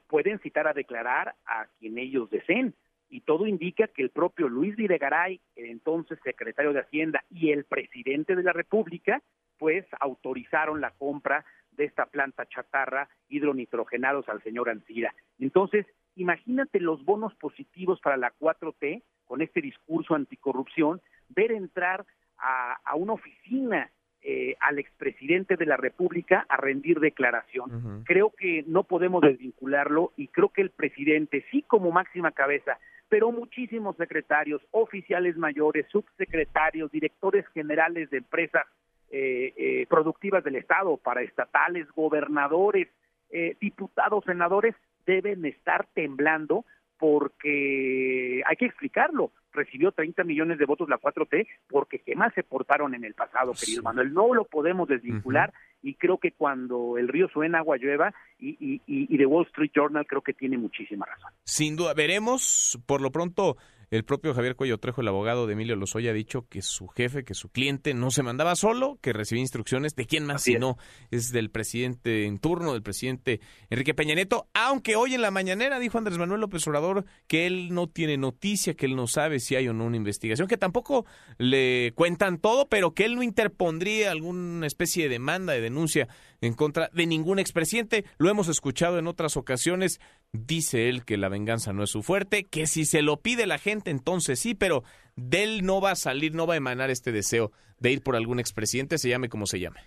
pueden citar a declarar a quien ellos deseen. Y todo indica que el propio Luis Videgaray, el entonces secretario de Hacienda, y el presidente de la República, pues autorizaron la compra de esta planta chatarra hidronitrogenados al señor Ancira. Entonces, imagínate los bonos positivos para la 4T con este discurso anticorrupción, ver entrar a, una oficina eh, al expresidente de la República a rendir declaración. Creo que no podemos desvincularlo y creo que el presidente, sí como máxima cabeza, pero muchísimos secretarios, oficiales mayores, subsecretarios, directores generales de empresas eh, eh, productivas del Estado, para estatales, gobernadores, eh, diputados, senadores, deben estar temblando porque hay que explicarlo. Recibió 30 millones de votos la 4T porque qué más se portaron en el pasado, querido Manuel. No lo podemos desvincular y creo que cuando el río suena, agua llueva y, y, y, The Wall Street Journal creo que tiene muchísima razón. Sin duda, veremos por lo pronto el propio Javier Cuello Trejo, el abogado de Emilio Lozoya, ha dicho que su jefe, que su cliente no se mandaba solo, que recibía instrucciones de quién más, si no es del presidente en turno, del presidente Enrique Peña Nieto, aunque hoy en la mañanera dijo Andrés Manuel López Obrador que él no tiene noticia, que él no sabe si hay o no una investigación, que tampoco le cuentan todo, pero que él no interpondría alguna especie de demanda, de denuncia en contra de ningún expresidente. Lo hemos escuchado en otras ocasiones. Dice él que la venganza no es su fuerte, que si se lo pide la gente, entonces sí, pero de él no va a salir, no va a emanar este deseo de ir por algún expresidente, se llame como se llame.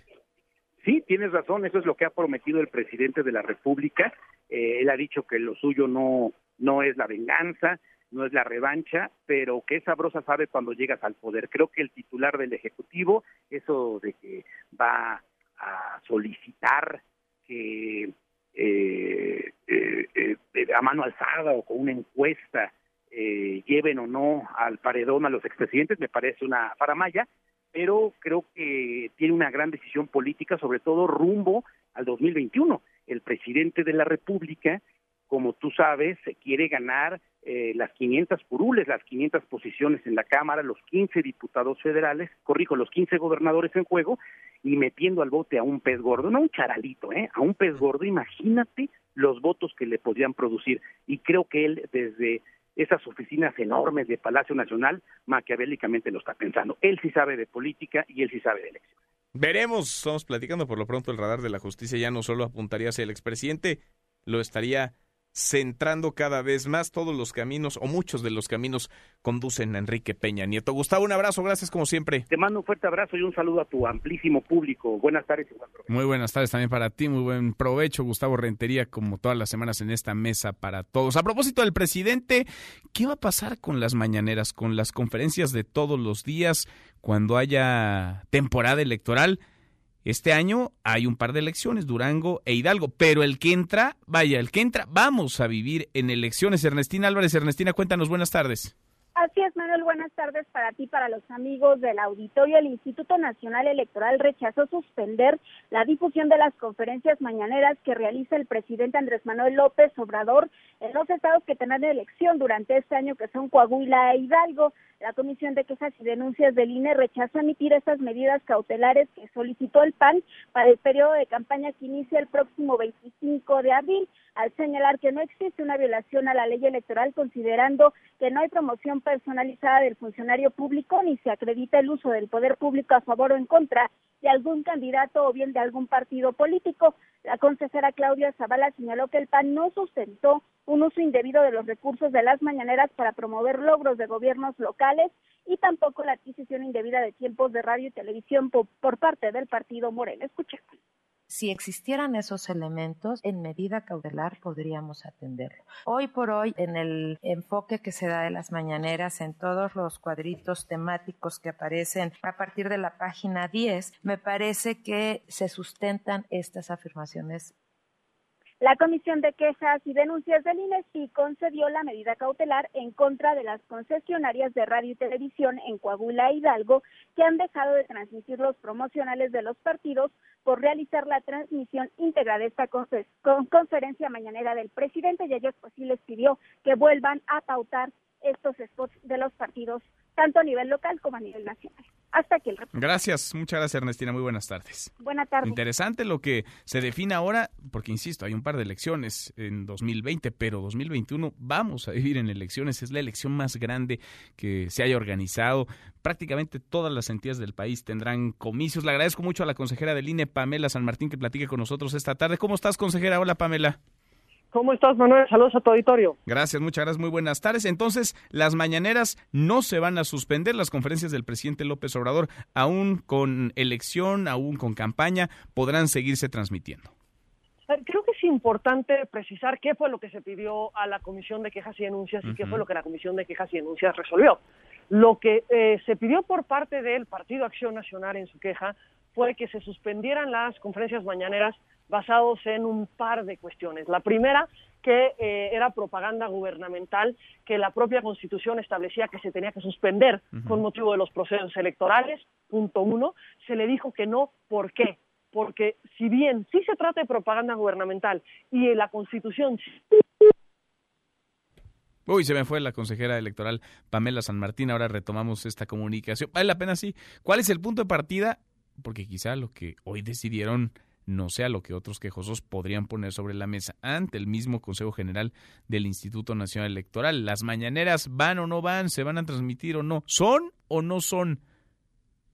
Sí, tienes razón, eso es lo que ha prometido el presidente de la República. Eh, él ha dicho que lo suyo no, no es la venganza, no es la revancha, pero que sabrosa sabe cuando llegas al poder. Creo que el titular del Ejecutivo, eso de que va a solicitar que eh, eh, a mano alzada o con una encuesta lleven o no al paredón a los expresidentes, me parece una faramaya, pero creo que tiene una gran decisión política, sobre todo rumbo al 2021. El presidente de la República, como tú sabes, quiere ganar eh, las 500 curules, las 500 posiciones en la Cámara, los 15 diputados federales, corrijo, los 15 gobernadores en juego, y metiendo al bote a un pez gordo, no un charalito, ¿eh? a un pez gordo, imagínate los votos que le podrían producir. Y creo que él, desde esas oficinas enormes de Palacio Nacional, maquiavélicamente lo está pensando. Él sí sabe de política y él sí sabe de elecciones. Veremos, estamos platicando por lo pronto el radar de la justicia ya no solo apuntaría hacia el expresidente, lo estaría centrando cada vez más todos los caminos o muchos de los caminos conducen a Enrique Peña Nieto. Gustavo, un abrazo, gracias como siempre. Te mando un fuerte abrazo y un saludo a tu amplísimo público. Buenas tardes y buen provecho. Muy buenas tardes también para ti, muy buen provecho, Gustavo Rentería, como todas las semanas en esta mesa para todos. A propósito del presidente, ¿qué va a pasar con las mañaneras, con las conferencias de todos los días cuando haya temporada electoral? Este año hay un par de elecciones, Durango e Hidalgo, pero el que entra, vaya, el que entra, vamos a vivir en elecciones. Ernestina Álvarez, Ernestina, cuéntanos, buenas tardes. Así es, Manuel, buenas tardes para ti, para los amigos del auditorio. El Instituto Nacional Electoral rechazó suspender la difusión de las conferencias mañaneras que realiza el presidente Andrés Manuel López Obrador en los estados que tendrán elección durante este año, que son Coahuila e Hidalgo. La Comisión de Quejas y Denuncias del INE rechazó emitir estas medidas cautelares que solicitó el PAN para el periodo de campaña que inicia el próximo 25 de abril al señalar que no existe una violación a la ley electoral considerando que no hay promoción personalizada del funcionario público ni se acredita el uso del poder público a favor o en contra de algún candidato o bien de algún partido político. La consejera Claudia Zavala señaló que el PAN no sustentó un uso indebido de los recursos de las mañaneras para promover logros de gobiernos locales y tampoco la adquisición indebida de tiempos de radio y televisión por, parte del partido Morena. Escuchemos. Si existieran esos elementos, en medida cautelar podríamos atenderlo. Hoy por hoy, en el enfoque que se da de las mañaneras, en todos los cuadritos temáticos que aparecen a partir de la página 10, me parece que se sustentan estas afirmaciones la Comisión de Quejas y Denuncias del INE concedió la medida cautelar en contra de las concesionarias de radio y televisión en Coahuila e Hidalgo que han dejado de transmitir los promocionales de los partidos por realizar la transmisión íntegra de esta conferencia mañanera del presidente. Y ellos pues sí les pidió que vuelvan a pautar estos spots de los partidos tanto a nivel local como a nivel nacional. Hasta aquí el reporte. Gracias, muchas gracias Ernestina, muy buenas tardes. Buenas tardes. Interesante lo que se define ahora, porque insisto, hay un par de elecciones en 2020, pero 2021 vamos a vivir en elecciones, es la elección más grande que se haya organizado. Prácticamente todas las entidades del país tendrán comicios. Le agradezco mucho a la consejera del INE, Pamela San Martín, que platique con nosotros esta tarde. ¿Cómo estás, consejera? Hola, Pamela. ¿Cómo estás, Manuel? Saludos a tu auditorio. Gracias, muchas gracias, muy buenas tardes. Entonces, las mañaneras no se van a suspender, las conferencias del presidente López Obrador, aún con elección, aún con campaña, podrán seguirse transmitiendo. Creo que es importante precisar qué fue lo que se pidió a la Comisión de Quejas y Denuncias y qué fue lo que la Comisión de Quejas y Denuncias resolvió. Lo que eh, se pidió por parte del Partido Acción Nacional en su queja fue que se suspendieran las conferencias mañaneras basados en un par de cuestiones. La primera, que eh, era propaganda gubernamental, que la propia Constitución establecía que se tenía que suspender con motivo de los procesos electorales, punto uno. Se le dijo que no, ¿por qué? Porque si bien sí se trata de propaganda gubernamental y en la Constitución Uy, se me fue la consejera electoral Pamela San Martín. Ahora retomamos esta comunicación. Vale la pena, sí. ¿Cuál es el punto de partida? Porque quizá lo que hoy decidieron no sea lo que otros quejosos podrían poner sobre la mesa ante el mismo Consejo General del Instituto Nacional Electoral. ¿Las mañaneras van o no van? ¿Se van a transmitir o no? ¿Son o no son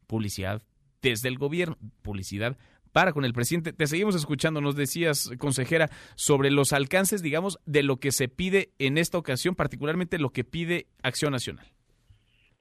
publicidad desde el gobierno? Publicidad para con el presidente. Te seguimos escuchando, nos decías, consejera, sobre los alcances, digamos, de lo que se pide en esta ocasión, particularmente lo que pide Acción Nacional.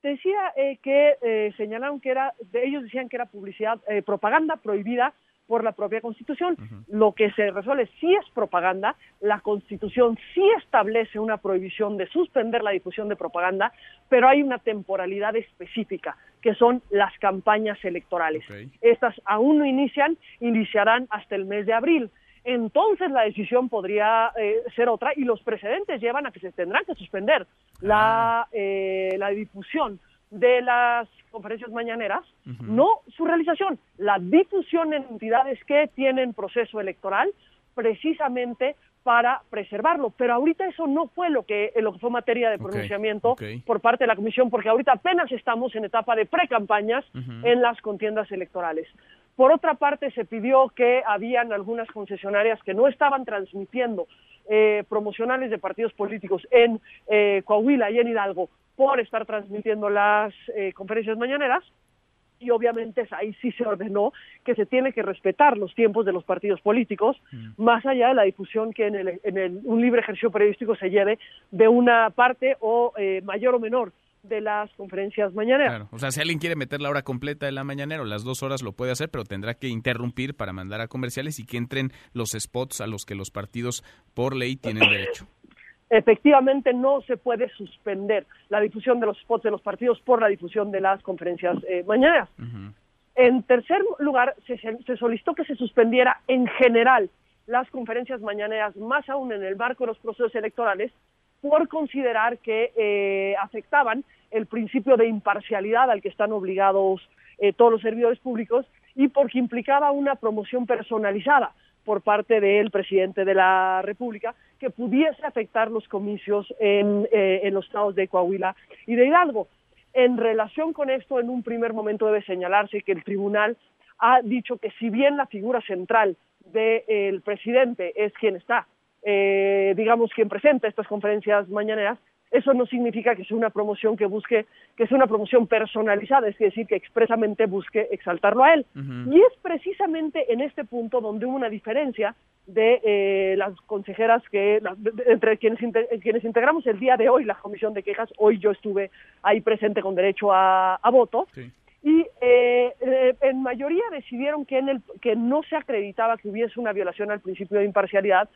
Decía eh, que eh, señalaron que era, ellos decían que era publicidad, eh, propaganda prohibida por la propia Constitución. Lo que se resuelve sí es propaganda, la Constitución sí establece una prohibición de suspender la difusión de propaganda, pero hay una temporalidad específica, que son las campañas electorales. Estas aún no inician, iniciarán hasta el mes de abril. entonces la decisión podría eh, ser otra y los precedentes llevan a que se tendrán que suspender la, eh, la difusión de las conferencias mañaneras, no su realización, la difusión en entidades que tienen proceso electoral precisamente para preservarlo. Pero ahorita eso no fue lo que, lo que fue materia de pronunciamiento por parte de la Comisión, porque ahorita apenas estamos en etapa de pre-campañas en las contiendas electorales. Por otra parte, se pidió que habían algunas concesionarias que no estaban transmitiendo eh, promocionales de partidos políticos en eh, Coahuila y en Hidalgo por estar transmitiendo las eh, conferencias mañaneras y obviamente ahí sí se ordenó que se tiene que respetar los tiempos de los partidos políticos, mm. más allá de la difusión que en, el, en el, un libre ejercicio periodístico se lleve de una parte o mayor o menor de las conferencias mañaneras. O sea, si alguien quiere meter la hora completa de la mañanera o las dos horas lo puede hacer, pero tendrá que interrumpir para mandar a comerciales y que entren los spots a los que los partidos por ley tienen derecho. Efectivamente, no se puede suspender la difusión de los spots de los partidos por la difusión de las conferencias eh, mañaneras. En tercer lugar, se, se solicitó que se suspendiera en general las conferencias mañaneras, más aún en el marco de los procesos electorales, por considerar que eh, afectaban el principio de imparcialidad al que están obligados eh, todos los servidores públicos y porque implicaba una promoción personalizada por parte del presidente de la República que pudiese afectar los comicios en, eh, en los estados de Coahuila y de Hidalgo. En relación con esto, en un primer momento debe señalarse que el tribunal ha dicho que si bien la figura central del presidente es quien está eh, digamos, quien presenta estas conferencias mañaneras, eso no significa que sea una promoción que busque, que sea una promoción personalizada, es decir, que expresamente busque exaltarlo a él. Y es precisamente en este punto donde hubo una diferencia de eh, las consejeras que, entre quienes, quienes integramos el día de hoy la comisión de quejas, hoy yo estuve ahí presente con derecho a, voto, y eh, eh, en mayoría decidieron que, en el, que no se acreditaba que hubiese una violación al principio de imparcialidad,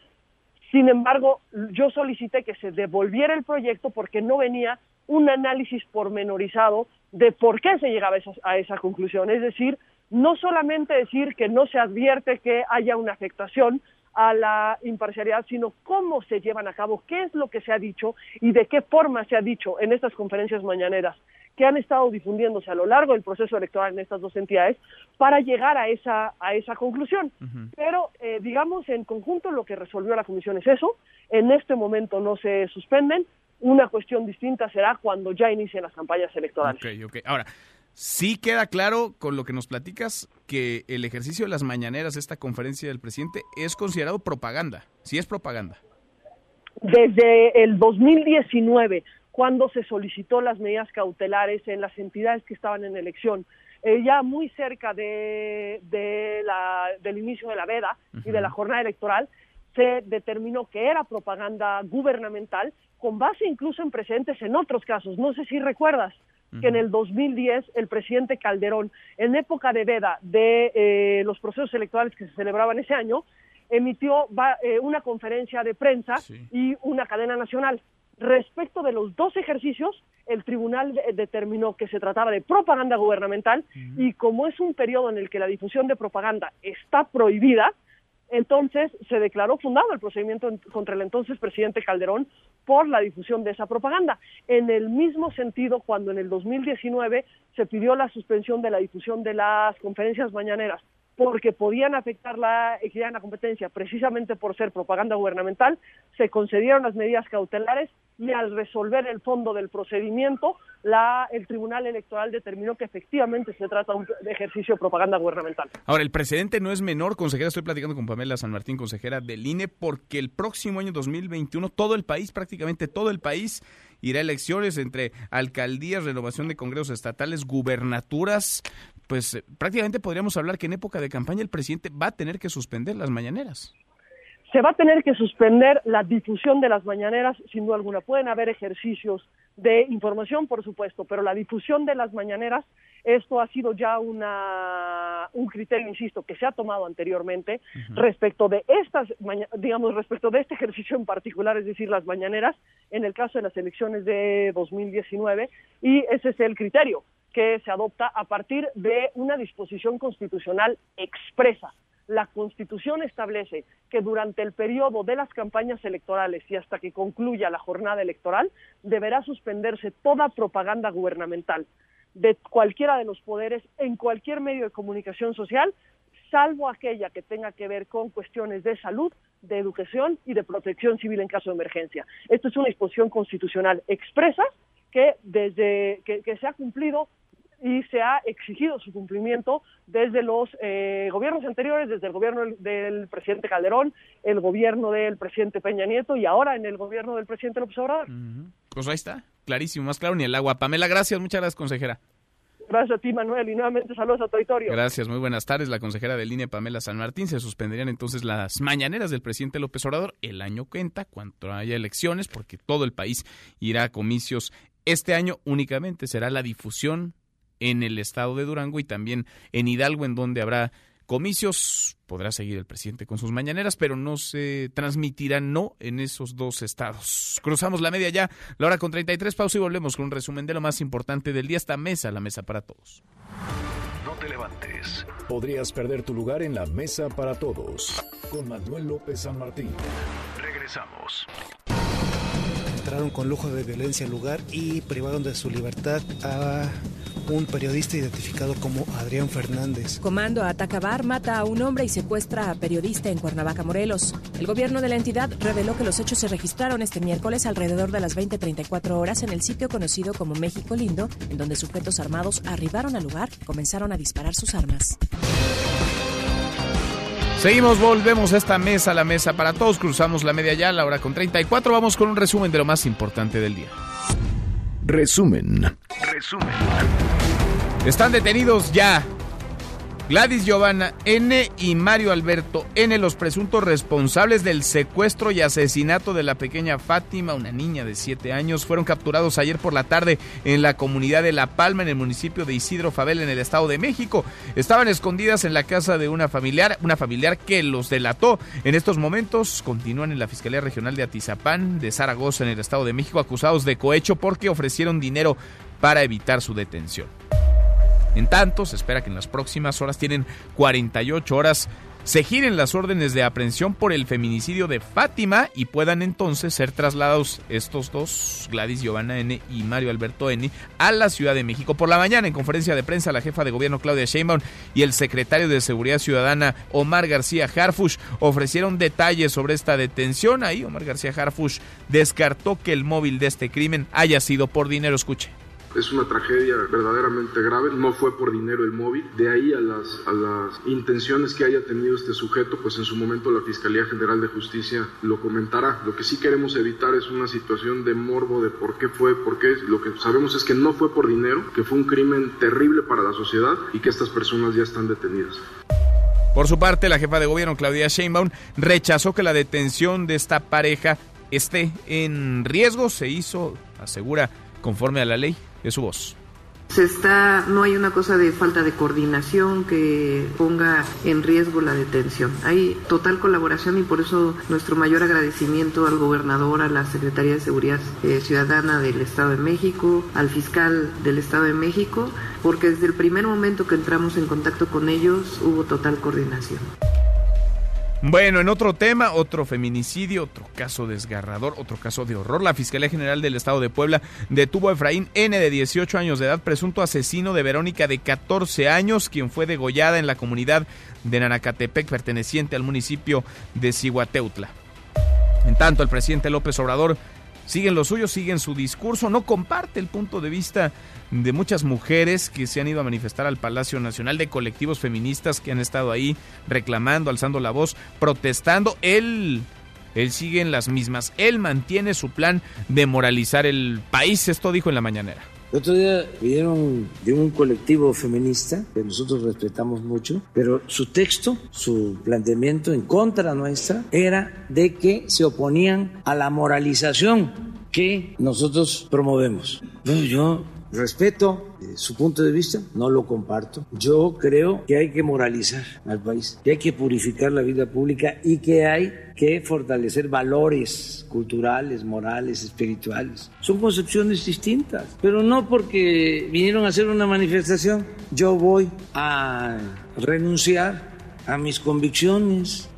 sin embargo, yo solicité que se devolviera el proyecto porque no venía un análisis pormenorizado de por qué se llegaba a esa, conclusión. Es decir, no solamente decir que no se advierte que haya una afectación a la imparcialidad, sino cómo se llevan a cabo, qué es lo que se ha dicho y de qué forma se ha dicho en estas conferencias mañaneras que han estado difundiéndose a lo largo del proceso electoral en estas dos entidades para llegar a esa, a esa conclusión. Pero, eh, digamos, en conjunto lo que resolvió la comisión es eso. En este momento no se suspenden. Una cuestión distinta será cuando ya inicien las campañas electorales. Ok, ok. Ahora, sí queda claro con lo que nos platicas que el ejercicio de las mañaneras, esta conferencia del presidente, es considerado propaganda. Sí es propaganda. Desde el 2019 cuando se solicitó las medidas cautelares en las entidades que estaban en elección. Eh, ya muy cerca de, del inicio de la veda y de la jornada electoral, se determinó que era propaganda gubernamental, con base incluso en precedentes en otros casos. No sé si recuerdas que en el 2010 el presidente Calderón, en época de veda de eh, los procesos electorales que se celebraban ese año, emitió eh, una conferencia de prensa y una cadena nacional. Respecto de los dos ejercicios, el tribunal determinó que se trataba de propaganda gubernamental y como es un periodo en el que la difusión de propaganda está prohibida, entonces se declaró fundado el procedimiento contra el entonces presidente Calderón por la difusión de esa propaganda. En el mismo sentido, cuando en el 2019 se pidió la suspensión de la difusión de las conferencias mañaneras porque podían afectar la equidad en la competencia precisamente por ser propaganda gubernamental, se concedieron las medidas cautelares y al resolver el fondo del procedimiento, la, el Tribunal Electoral determinó que efectivamente se trata de ejercicio de propaganda gubernamental. Ahora, el presidente no es menor, consejera, estoy platicando con Pamela San Martín, consejera del INE, porque el próximo año 2021 todo el país, prácticamente todo el país, irá a elecciones entre alcaldías, renovación de congresos estatales, gubernaturas, pues eh, prácticamente podríamos hablar que en época de campaña el presidente va a tener que suspender las mañaneras. Se va a tener que suspender la difusión de las mañaneras, sin duda alguna. Pueden haber ejercicios de información, por supuesto, pero la difusión de las mañaneras, esto ha sido ya una, un criterio, insisto, que se ha tomado anteriormente respecto de estas, digamos, respecto de este ejercicio en particular, es decir, las mañaneras, en el caso de las elecciones de 2019, y ese es el criterio que se adopta a partir de una disposición constitucional expresa La Constitución establece que durante el periodo de las campañas electorales y hasta que concluya la jornada electoral deberá suspenderse toda propaganda gubernamental de cualquiera de los poderes en cualquier medio de comunicación social, salvo aquella que tenga que ver con cuestiones de salud, de educación y de protección civil en caso de emergencia. Esto es una disposición constitucional expresa que desde que, que se ha cumplido y se ha exigido su cumplimiento desde los eh, gobiernos anteriores, desde el gobierno del, del, presidente Calderón, el gobierno del presidente Peña Nieto y ahora en el gobierno del presidente López Obrador. Uh -huh. Pues ahí está, clarísimo, más claro ni el agua. Pamela, gracias, muchas gracias, consejera. Gracias a ti, Manuel, y nuevamente saludos a tu auditorio. Gracias, muy buenas tardes. La consejera de línea, Pamela San Martín, se suspenderían entonces las mañaneras del presidente López Obrador el año cuenta, cuando haya elecciones, porque todo el país irá a comicios. Este año únicamente será la difusión en el estado de Durango y también en Hidalgo, en donde habrá comicios. Podrá seguir el presidente con sus mañaneras, pero no se transmitirá no en esos dos estados. Cruzamos la media ya, la hora con 33, pausa y volvemos con un resumen de lo más importante del día. Esta mesa, la mesa para todos. No te levantes. Podrías perder tu lugar en la mesa para todos. Con Manuel López San Martín. Regresamos entraron con lujo de violencia al lugar y privaron de su libertad a un periodista identificado como Adrián Fernández. Comando ataca bar, mata a un hombre y secuestra a periodista en Cuernavaca, Morelos. El gobierno de la entidad reveló que los hechos se registraron este miércoles alrededor de las 20:34 horas en el sitio conocido como México Lindo, en donde sujetos armados arribaron al lugar y comenzaron a disparar sus armas. Seguimos, volvemos a esta mesa, la mesa para todos, cruzamos la media ya, la hora con 34, vamos con un resumen de lo más importante del día. Resumen. Resumen. Están detenidos ya Gladys Giovanna N. y Mario Alberto N., los presuntos responsables del secuestro y asesinato de la pequeña Fátima, una niña de 7 años, fueron capturados ayer por la tarde en la comunidad de La Palma, en el municipio de Isidro Fabel, en el Estado de México. Estaban escondidas en la casa de una familiar, una familiar que los delató. En estos momentos continúan en la Fiscalía Regional de Atizapán, de Zaragoza, en el Estado de México, acusados de cohecho porque ofrecieron dinero para evitar su detención. En tanto, se espera que en las próximas horas tienen 48 horas se giren las órdenes de aprehensión por el feminicidio de Fátima y puedan entonces ser trasladados estos dos, Gladys Giovanna N. y Mario Alberto N., a la Ciudad de México. Por la mañana, en conferencia de prensa, la jefa de gobierno Claudia Sheinbaum y el secretario de Seguridad Ciudadana Omar García Harfush ofrecieron detalles sobre esta detención. Ahí Omar García Harfush descartó que el móvil de este crimen haya sido por dinero. Escuche. Es una tragedia verdaderamente grave, no fue por dinero el móvil, de ahí a las, intenciones que haya tenido este sujeto, pues en su momento la Fiscalía General de Justicia lo comentará. Lo que sí queremos evitar es una situación de morbo de por qué fue, por qué, lo que sabemos es que no fue por dinero, que fue un crimen terrible para la sociedad y que estas personas ya están detenidas. Por su parte, la jefa de gobierno Claudia Sheinbaum rechazó que la detención de esta pareja esté en riesgo, se hizo, asegura, conforme a la ley es su voz. Se está, no hay una cosa de falta de coordinación que ponga en riesgo la detención. Hay total colaboración y por eso nuestro mayor agradecimiento al gobernador, a la Secretaría de Seguridad eh, Ciudadana del Estado de México, al fiscal del Estado de México, porque desde el primer momento que entramos en contacto con ellos hubo total coordinación. Bueno, en otro tema, otro feminicidio, otro caso desgarrador, otro caso de horror. La Fiscalía General del Estado de Puebla detuvo a Efraín N. de 18 años de edad, presunto asesino de Verónica de 14 años, quien fue degollada en la comunidad de Nanacatepec, perteneciente al municipio de Cihuateutla. En tanto, el presidente López Obrador sigue en lo suyo, sigue en su discurso, no comparte el punto de vista de muchas mujeres que se han ido a manifestar al Palacio Nacional, de colectivos feministas que han estado ahí reclamando, alzando la voz, protestando. Él, él sigue en las mismas. Él mantiene su plan de moralizar el país. Esto dijo en la mañanera. El otro día vinieron de un colectivo feminista que nosotros respetamos mucho, pero su texto, su planteamiento en contra nuestra era de que se oponían a la moralización que nosotros promovemos. Bueno, yo respeto eh, su punto de vista, no lo comparto. Yo creo que hay que moralizar al país, que hay que purificar la vida pública y que hay que fortalecer valores culturales, morales, espirituales. Son concepciones distintas, pero no porque vinieron a hacer una manifestación, yo voy a renunciar a mis convicciones.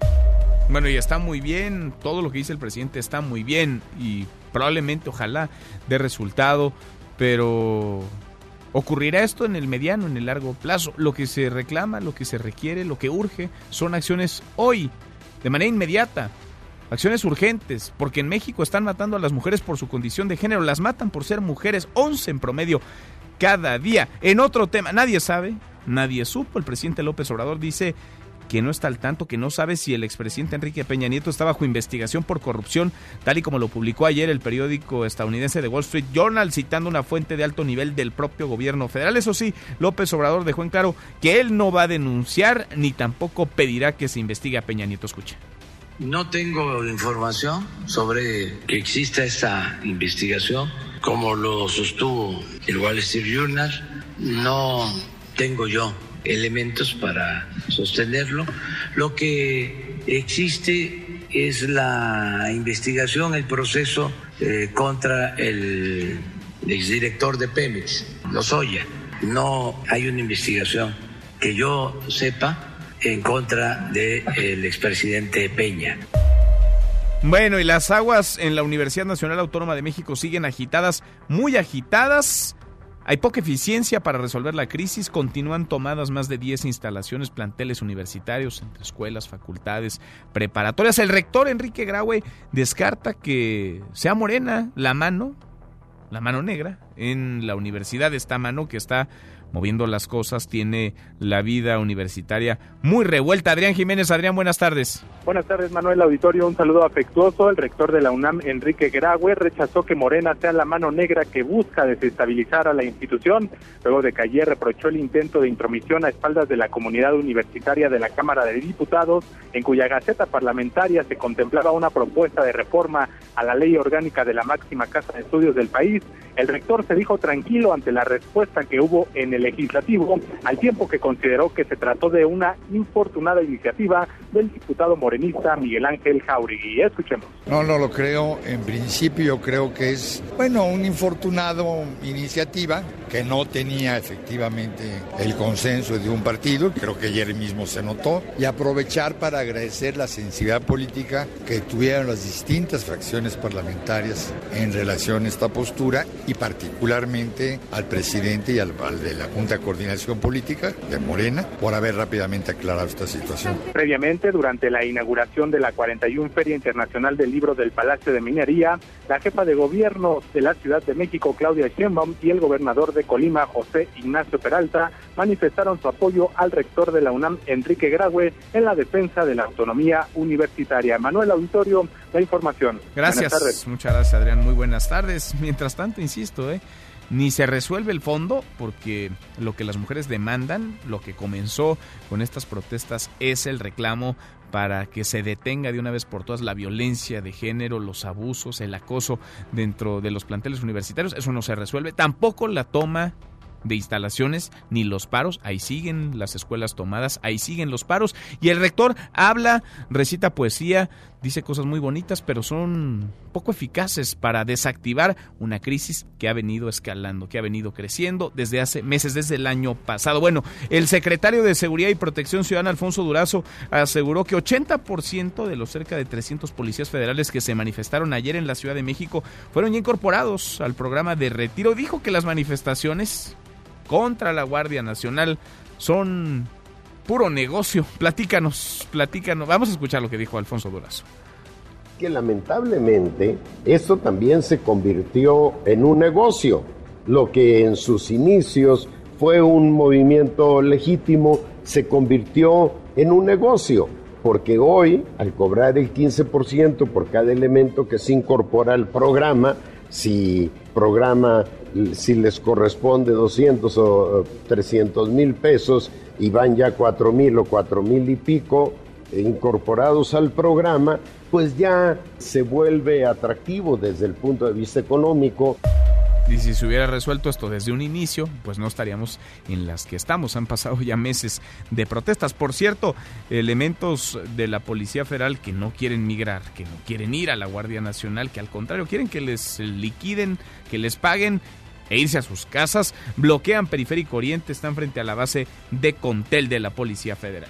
Bueno, y está muy bien, todo lo que dice el presidente está muy bien y probablemente, ojalá, dé resultado, pero ocurrirá esto en el mediano, en el largo plazo. Lo que se reclama, lo que se requiere, lo que urge son acciones hoy, de manera inmediata. Acciones urgentes, porque en México están matando a las mujeres por su condición de género, las matan por ser mujeres, 11 en promedio cada día. En otro tema, nadie sabe, nadie supo, el presidente López Obrador dice que no está al tanto, que no sabe si el expresidente Enrique Peña Nieto está bajo investigación por corrupción, tal y como lo publicó ayer el periódico estadounidense The Wall Street Journal, citando una fuente de alto nivel del propio gobierno federal. Eso sí, López Obrador dejó en claro que él no va a denunciar ni tampoco pedirá que se investigue a Peña Nieto. Escuche. No tengo información sobre que exista esta investigación, como lo sostuvo el Wall Street Journal. No tengo yo elementos para sostenerlo. Lo que existe es la investigación, el proceso eh, contra el exdirector de Pemex, Lozoya. No hay una investigación que yo sepa en contra del expresidente Peña. Bueno, y las aguas en la Universidad Nacional Autónoma de México siguen agitadas, muy agitadas. Hay poca eficiencia para resolver la crisis. Continúan tomadas más de 10 instalaciones, planteles universitarios, entre escuelas, facultades, preparatorias. El rector Enrique Graue descarta que sea morena la mano, la mano negra, en la universidad. Esta mano que está moviendo las cosas, tiene la vida universitaria muy revuelta. Adrián Jiménez, Adrián, buenas tardes. Buenas tardes, Manuel Auditorio. Un saludo afectuoso. El rector de la UNAM, Enrique Graue, rechazó que Morena sea la mano negra que busca desestabilizar a la institución, luego de que ayer reprochó el intento de intromisión a espaldas de la comunidad universitaria de la Cámara de Diputados, en cuya gaceta parlamentaria se contemplaba una propuesta de reforma a la ley orgánica de la máxima casa de estudios del país. El rector se dijo tranquilo ante la respuesta que hubo en el legislativo, al tiempo que consideró que se trató de una infortunada iniciativa del diputado morenista Miguel Ángel Jauregui. Escuchemos. No, no lo creo. En principio creo que es, bueno, una infortunado iniciativa que no tenía efectivamente el consenso de un partido, creo que ayer mismo se notó, y aprovechar para agradecer la sensibilidad política que tuvieron las distintas fracciones parlamentarias en relación a esta postura y particularmente al presidente y al, al de la Junta de Coordinación Política de Morena por haber rápidamente aclarado esta situación. Previamente, durante la inauguración de la 41 Feria Internacional del Libro del Palacio de Minería, la jefa de gobierno de la Ciudad de México, Claudia Sheinbaum, y el gobernador de Colima, José Ignacio Peralta, manifestaron su apoyo al rector de la UNAM, Enrique Graue, en la defensa de la autonomía universitaria. Manuel Auditorio, la información. Gracias. Muchas gracias, Adrián. Muy buenas tardes. Mientras tanto, insisto, ¿eh? Ni se resuelve el fondo porque lo que las mujeres demandan, lo que comenzó con estas protestas es el reclamo para que se detenga de una vez por todas la violencia de género, los abusos, el acoso dentro de los planteles universitarios. Eso no se resuelve. Tampoco la toma de instalaciones ni los paros. Ahí siguen las escuelas tomadas, ahí siguen los paros. Y el rector habla, recita poesía, dice cosas muy bonitas, pero son poco eficaces para desactivar una crisis que ha venido escalando, que ha venido creciendo desde hace meses, desde el año pasado. Bueno, el secretario de Seguridad y Protección Ciudadana, Alfonso Durazo, aseguró que 80% de los cerca de 300 policías federales que se manifestaron ayer en la Ciudad de México fueron incorporados al programa de retiro. Dijo que las manifestaciones contra la Guardia Nacional son puro negocio. Platícanos, platícanos. Vamos a escuchar lo que dijo Alfonso Durazo. Que lamentablemente esto también se convirtió en un negocio. Lo que en sus inicios fue un movimiento legítimo se convirtió en un negocio. Porque hoy, al cobrar el 15% por cada elemento que se incorpora al programa, si programa si les corresponde 200 o 300 mil pesos y van ya 4 mil o 4 mil y pico incorporados al programa, pues ya se vuelve atractivo desde el punto de vista económico. Y si se hubiera resuelto esto desde un inicio, pues no estaríamos en las que estamos. Han pasado ya meses de protestas. Por cierto, elementos de la Policía Federal que no quieren migrar, que no quieren ir a la Guardia Nacional, que al contrario quieren que les liquiden, que les paguen e irse a sus casas, bloquean Periférico Oriente, están frente a la base de Contel de la Policía Federal.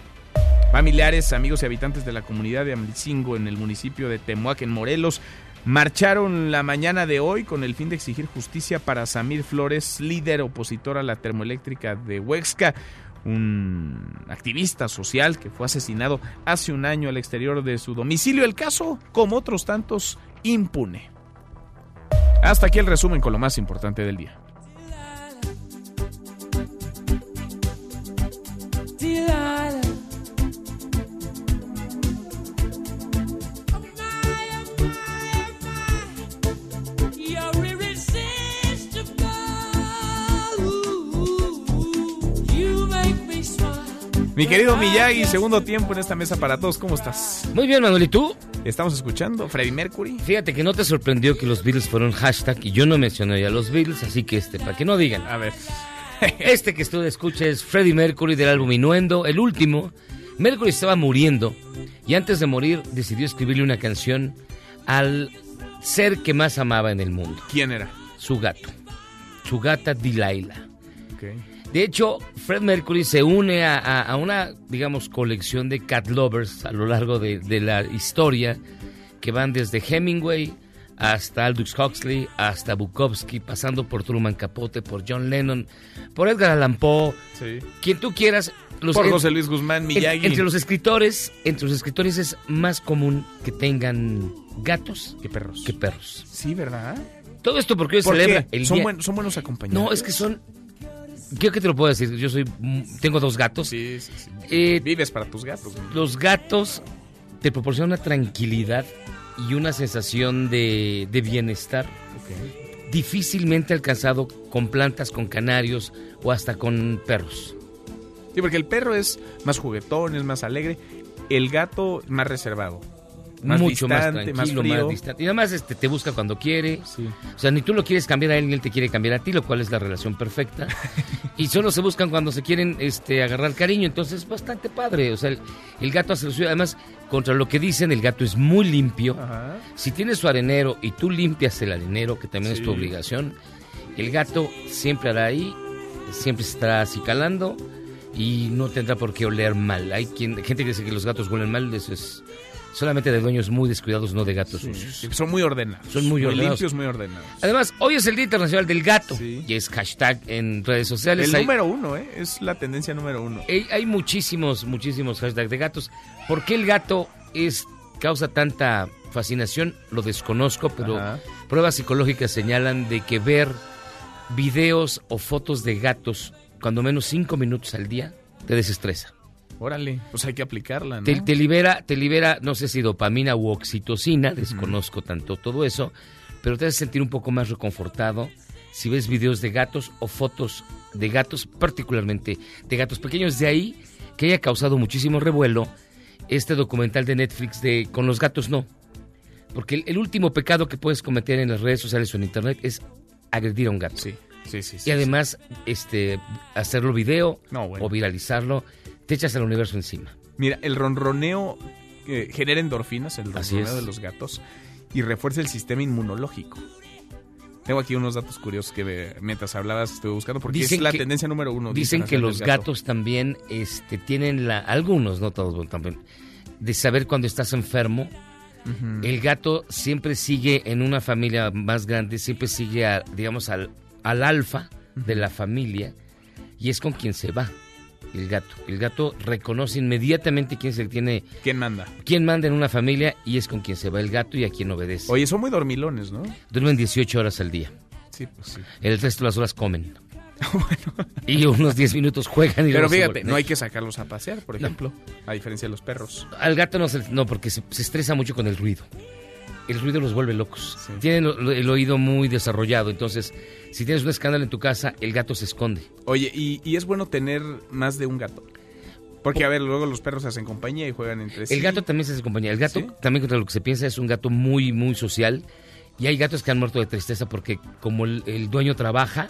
Familiares, amigos y habitantes de la comunidad de Amlicingo en el municipio de Temuac, en Morelos, marcharon la mañana de hoy con el fin de exigir justicia para Samir Flores, líder opositor a la termoeléctrica de Huexca, un activista social que fue asesinado hace un año al exterior de su domicilio. El caso, como otros tantos, impune. Hasta aquí el resumen con lo más importante del día. Mi querido Miyagi, segundo tiempo en esta mesa para todos. ¿Cómo estás? Muy bien, Manuel. ¿Y tú? Estamos escuchando Freddie Mercury. Fíjate que no te sorprendió que los Beatles fueron hashtag y yo no mencioné a los Beatles, así que este, para que no digan. A ver. este que tú escuchas es Freddie Mercury del álbum Innuendo, el último. Mercury estaba muriendo y antes de morir decidió escribirle una canción al ser que más amaba en el mundo. ¿Quién era? Su gato. Su gata Delilah. Okay. De hecho, Fred Mercury se une a, una, digamos, colección de cat lovers a lo largo de, la historia, que van desde Hemingway hasta Aldous Huxley, hasta Bukowski, pasando por Truman Capote, por John Lennon, por Edgar Allan Poe, quien tú quieras. Los, por José Luis Guzmán, Miyagi. entre los escritores, entre los escritores es más común que tengan gatos que perros. Que perros. Sí, ¿verdad? Todo esto porque hoy celebra el son, día... son buenos acompañantes. No, es que son ¿Qué que te lo puedo decir? Yo soy, tengo dos gatos. Sí, sí, sí. Eh, Vives para tus gatos. Los gatos te proporcionan una tranquilidad y una sensación de, bienestar difícilmente alcanzado con plantas, con canarios o hasta con perros. Sí, porque el perro es más juguetón, es más alegre. El gato más reservado mucho más tranquilo, más, distante. Y además este, te busca cuando quiere. O sea, ni tú lo quieres cambiar a él, ni él te quiere cambiar a ti, lo cual es la relación perfecta. y solo se buscan cuando se quieren este, agarrar cariño, entonces es bastante padre. O sea, el, gato hace lo suyo. Además, contra lo que dicen, el gato es muy limpio. Si tienes su arenero y tú limpias el arenero, que también es tu obligación, el gato siempre hará ahí, siempre estará acicalando y no tendrá por qué oler mal. Hay quien, gente que dice que los gatos huelen mal, eso es solamente de dueños muy descuidados, no de gatos sucios. Son muy ordenados. Son muy, ordenados. limpios, muy ordenados. Además, hoy es el Día Internacional del Gato y es hashtag en redes sociales. El número uno, ¿eh? Es la tendencia número uno. Hay, muchísimos, muchísimos hashtags de gatos. ¿Por qué el gato es causa tanta fascinación? Lo desconozco, pero pruebas psicológicas señalan de que ver videos o fotos de gatos cuando menos cinco minutos al día te desestresa. Órale, pues hay que aplicarla, ¿no? Te, libera, te libera, no sé si dopamina u oxitocina, desconozco tanto todo eso, pero te hace sentir un poco más reconfortado si ves videos de gatos o fotos de gatos, particularmente de gatos pequeños. De ahí que haya causado muchísimo revuelo este documental de Netflix de Con los gatos no. Porque el, último pecado que puedes cometer en las redes sociales o en internet es agredir a un gato. Sí, sí, sí. y además, este, hacerlo video o viralizarlo te echas el universo encima. Mira, el ronroneo eh, genera endorfinas, el ronroneo de los gatos, y refuerza el sistema inmunológico. Tengo aquí unos datos curiosos que mientras hablabas estuve buscando porque es la tendencia número uno. Dicen que los gatos también este, tienen la, algunos, no todos también, de saber cuando estás enfermo. El gato siempre sigue en una familia más grande, siempre sigue, digamos, al, al alfa de la familia y es con quien se va el gato. El gato reconoce inmediatamente quién se tiene. ¿Quién manda? Quién manda en una familia y es con quien se va el gato y a quien obedece. Oye, son muy dormilones, ¿no? Duermen 18 horas al día. Sí, pues sí. El resto de las horas comen. bueno. Y unos 10 minutos juegan y Pero fíjate, no hay que sacarlos a pasear, por ejemplo, a diferencia de los perros. Al gato no, se, no porque se, estresa mucho con el ruido. El ruido los vuelve locos. Tienen el oído muy desarrollado, entonces si tienes un escándalo en tu casa, el gato se esconde. Oye, y, es bueno tener más de un gato. Porque, a ver, luego los perros se hacen compañía y juegan entre sí. El gato también se hace compañía. El gato, también contra lo que se piensa, es un gato muy, muy social. Y hay gatos que han muerto de tristeza porque como el, dueño trabaja,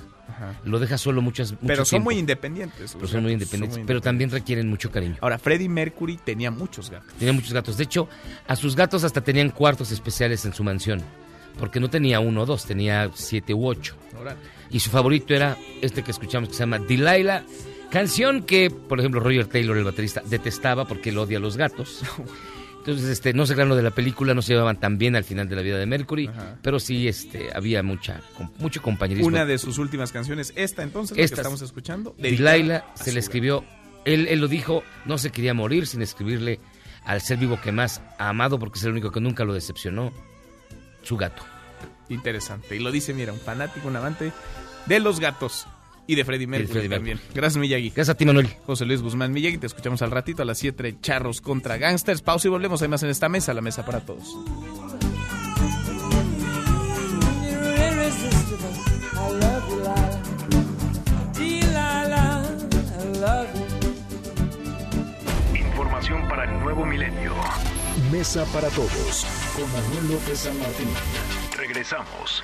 lo deja solo muchas mucho Pero son muy independientes. Pero son muy independientes, pero también requieren mucho cariño. Ahora, Freddie Mercury tenía muchos gatos. Tenía muchos gatos. De hecho, a sus gatos hasta tenían cuartos especiales en su mansión porque no tenía uno o dos, tenía siete u ocho. Y su favorito era este que escuchamos que se llama Delilah, Canción que, por ejemplo, Roger Taylor, el baterista, detestaba porque él odia a los gatos. Entonces, este, no sé lo de la película, no se llevaban tan bien al final de la vida de Mercury, pero sí este, había mucha, mucho compañerismo. Una de sus últimas canciones, esta entonces, esta, que estamos escuchando. Laila se le escribió, él, él lo dijo, no se quería morir sin escribirle al ser vivo que más ha amado, porque es el único que nunca lo decepcionó, su gato. Interesante. Y lo dice, mira, un fanático, un amante de los gatos. Y de Freddy Mercury también. Gracias, Miyagi. Gracias a ti, Manuel. José Luis Guzmán Miyagi, te escuchamos al ratito a las 7, Charros contra Gangsters. Pausa y volvemos. Hay más en esta mesa, la mesa para todos. Información para el nuevo milenio. Mesa para todos con Manuel López San Martín. Regresamos.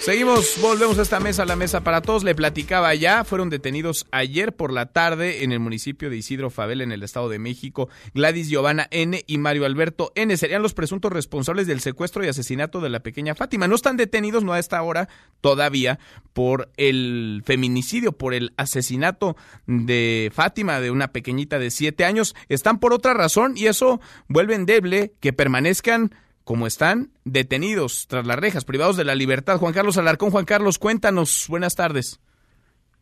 Seguimos, volvemos a esta mesa, la mesa para todos. Le platicaba ya, fueron detenidos ayer por la tarde en el municipio de Isidro Fabel, en el Estado de México. Gladys Giovanna N. y Mario Alberto N. serían los presuntos responsables del secuestro y asesinato de la pequeña Fátima. No están detenidos, no a esta hora todavía, por el feminicidio, por el asesinato de Fátima, de una pequeñita de siete años. Están por otra razón y eso vuelve endeble que permanezcan como están detenidos tras las rejas, privados de la libertad. Juan Carlos Alarcón, Juan Carlos, cuéntanos, buenas tardes.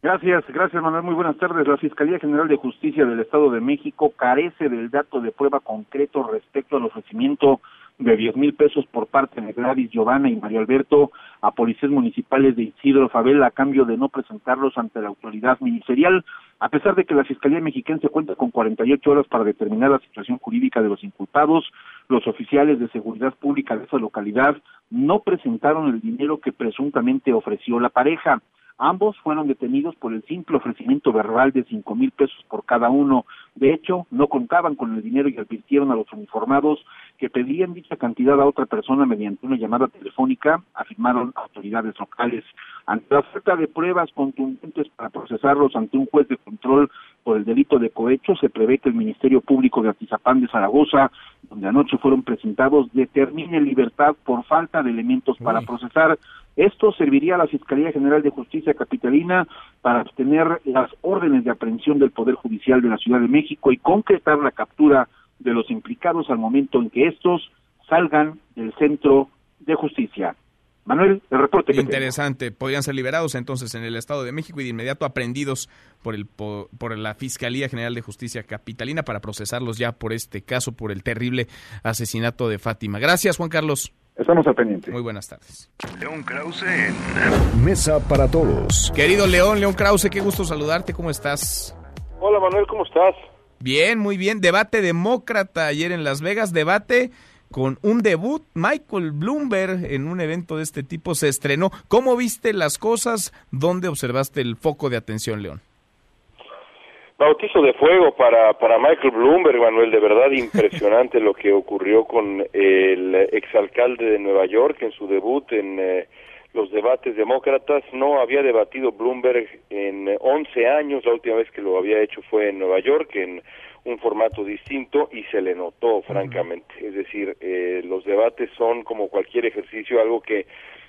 Gracias, gracias Manuel, muy buenas tardes. La Fiscalía General de Justicia del Estado de México carece del dato de prueba concreto respecto al ofrecimiento de 10 mil pesos por parte de Gladys Giovanna y Mario Alberto a policías municipales de Isidro Favela a cambio de no presentarlos ante la autoridad ministerial, a pesar de que la Fiscalía Mexicana se cuenta con 48 horas para determinar la situación jurídica de los inculpados, los oficiales de seguridad pública de esa localidad no presentaron el dinero que presuntamente ofreció la pareja. Ambos fueron detenidos por el simple ofrecimiento verbal de cinco mil pesos por cada uno. De hecho, no contaban con el dinero y advirtieron a los uniformados que pedían dicha cantidad a otra persona mediante una llamada telefónica, afirmaron autoridades locales. Ante la falta de pruebas contundentes para procesarlos ante un juez de control por el delito de cohecho, se prevé que el Ministerio Público de Atizapán de Zaragoza, donde anoche fueron presentados, determine libertad por falta de elementos para procesar. Esto serviría a la Fiscalía General de Justicia Capitalina para obtener las órdenes de aprehensión del Poder Judicial de la Ciudad de México y concretar la captura de los implicados al momento en que estos salgan del centro de justicia. Manuel, el reporte. Interesante. Podrían ser liberados entonces en el Estado de México y de inmediato aprendidos por, el, por, la Fiscalía General de Justicia Capitalina para procesarlos ya por este caso, por el terrible asesinato de Fátima. Gracias, Juan Carlos. Estamos al pendiente. Muy buenas tardes. León Krause en Mesa para Todos. Querido León, León Krause, qué gusto saludarte. ¿Cómo estás? Hola, Manuel, ¿cómo estás? Bien, muy bien. Debate demócrata ayer en Las Vegas. Debate con un debut. Michael Bloomberg en un evento de este tipo se estrenó. ¿Cómo viste las cosas? ¿Dónde observaste el foco de atención, León? Bautizo de fuego para, para Michael Bloomberg, Manuel, de verdad impresionante lo que ocurrió con el exalcalde de Nueva York en su debut en eh, los debates demócratas. No había debatido Bloomberg en 11 años, la última vez que lo había hecho fue en Nueva York, en un formato distinto y se le notó, francamente. Es decir, eh, los debates son como cualquier ejercicio, algo que,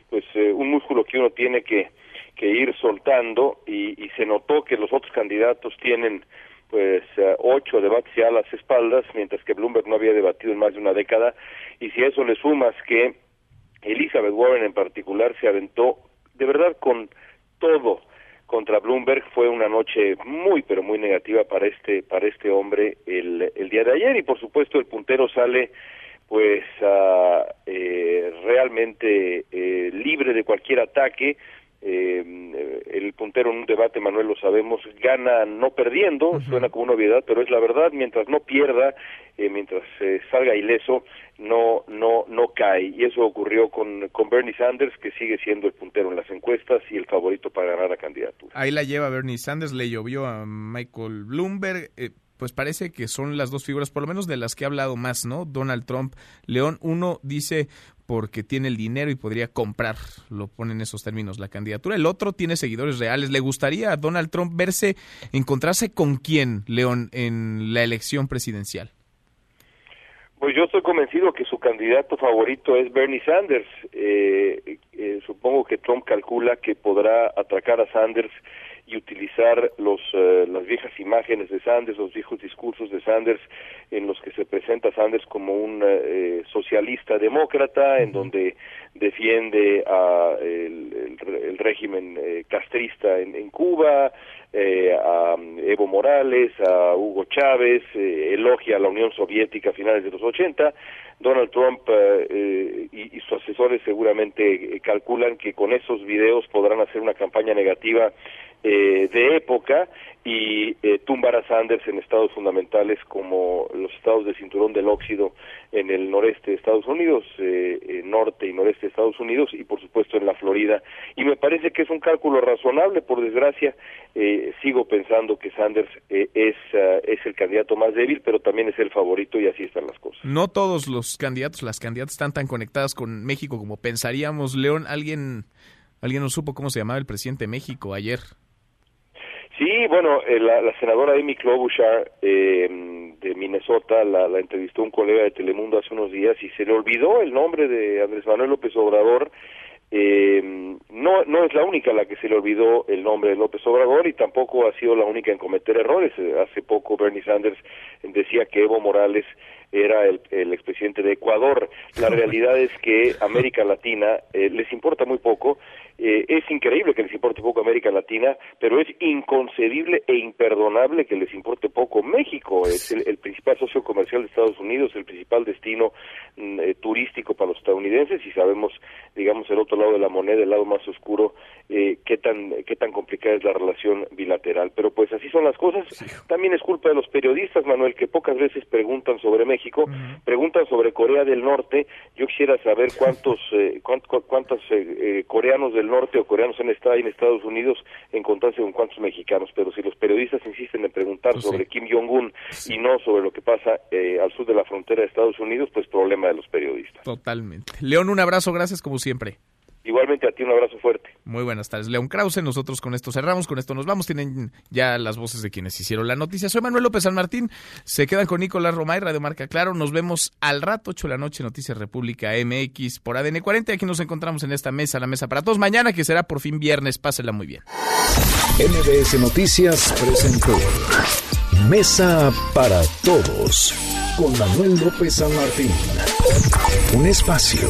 pues, eh, un músculo que uno tiene que, que ir soltando y, y se notó que los otros candidatos tienen pues eh, ocho debates ya a las espaldas, mientras que Bloomberg no había debatido en más de una década, y si a eso le sumas que Elizabeth Warren en particular se aventó de verdad con todo contra Bloomberg. Fue una noche muy pero muy negativa para este para este hombre el, el día de ayer. Y por supuesto el puntero sale pues eh, realmente eh, libre de cualquier ataque eh, el puntero en un debate, Manuel, lo sabemos, gana no perdiendo, suena como una obviedad, pero es la verdad, mientras no pierda, eh, mientras eh, salga ileso, no, no, no cae. Y eso ocurrió con, con Bernie Sanders, que sigue siendo el puntero en las encuestas y el favorito para ganar la candidatura. Ahí la lleva Bernie Sanders, le llovió a Michael Bloomberg. Pues parece que son las dos figuras, por lo menos de las que ha hablado más, ¿no? Donald Trump, León, uno dice porque tiene el dinero y podría comprar, lo pone en esos términos, la candidatura. El otro tiene seguidores reales. ¿Le gustaría a Donald Trump verse, encontrarse con quién, León, en la elección presidencial? Pues yo estoy convencido que su candidato favorito es Bernie Sanders. Eh, eh, supongo que Trump calcula que podrá atracar a Sanders y utilizar los, eh, las viejas imágenes de Sanders, los viejos discursos de Sanders, en los que se presenta Sanders como un socialista demócrata, en donde defiende a el, régimen castrista en, en Cuba, eh, a Evo Morales, a Hugo Chávez, eh, elogia a la Unión Soviética a finales de los 80. Donald Trump eh, y, sus asesores seguramente calculan que con esos videos podrán hacer una campaña negativa de época y eh, tumbar a Sanders en estados fundamentales como los estados del cinturón del óxido en el noreste de Estados Unidos, eh, norte y noreste de Estados Unidos y por supuesto en la Florida. Y me parece que es un cálculo razonable, por desgracia, eh, sigo pensando que Sanders eh, es, uh, es el candidato más débil, pero también es el favorito y así están las cosas. No todos los candidatos, las candidatas están tan conectadas con México como pensaríamos. León, alguien, alguien no supo cómo se llamaba el presidente de México ayer. Sí, bueno, eh, la, senadora Amy Klobuchar eh, de Minnesota la, la, entrevistó un colega de Telemundo hace unos días y se le olvidó el nombre de Andrés Manuel López Obrador. Eh, no, no es la única a la que se le olvidó el nombre de López Obrador y tampoco ha sido la única en cometer errores. Eh, hace poco Bernie Sanders decía que Evo Morales era el, el expresidente de Ecuador. La realidad es que América Latina eh, les importa muy poco eh, es increíble que les importe poco América Latina, pero es inconcebible e imperdonable que les importe poco México. Es el, principal socio comercial de Estados Unidos, el principal destino mm, eh, turístico para los estadounidenses y sabemos, digamos, el otro lado de la moneda, el lado más oscuro, eh, qué tan qué tan complicada es la relación bilateral. Pero pues así son las cosas. También es culpa de los periodistas, Manuel, que pocas veces preguntan sobre México, preguntan sobre Corea del Norte. Yo quisiera saber cuántos cuántos coreanos del norte o coreanos han estado en Estados Unidos encontrarse con cuántos mexicanos, pero si los periodistas insisten en preguntar pues sobre Kim Jong-un y no sobre lo que pasa eh, al sur de la frontera de Estados Unidos, pues problema de los periodistas. Totalmente. León, un abrazo, gracias como siempre. Igualmente a ti un abrazo fuerte. Muy buenas tardes, León Krause. Nosotros con esto cerramos, con esto nos vamos. Tienen ya las voces de quienes hicieron la noticia. Soy Manuel López San Martín. Se quedan con Nicolás Romay, Radio Marca Claro. Nos vemos al rato, 8 de la noche, Noticias República MX por ADN 40. Aquí nos encontramos en esta mesa, la mesa para todos. Mañana, que será por fin viernes. Pásela muy bien. MBS Noticias presentó Mesa para Todos con Manuel López San Martín. Un espacio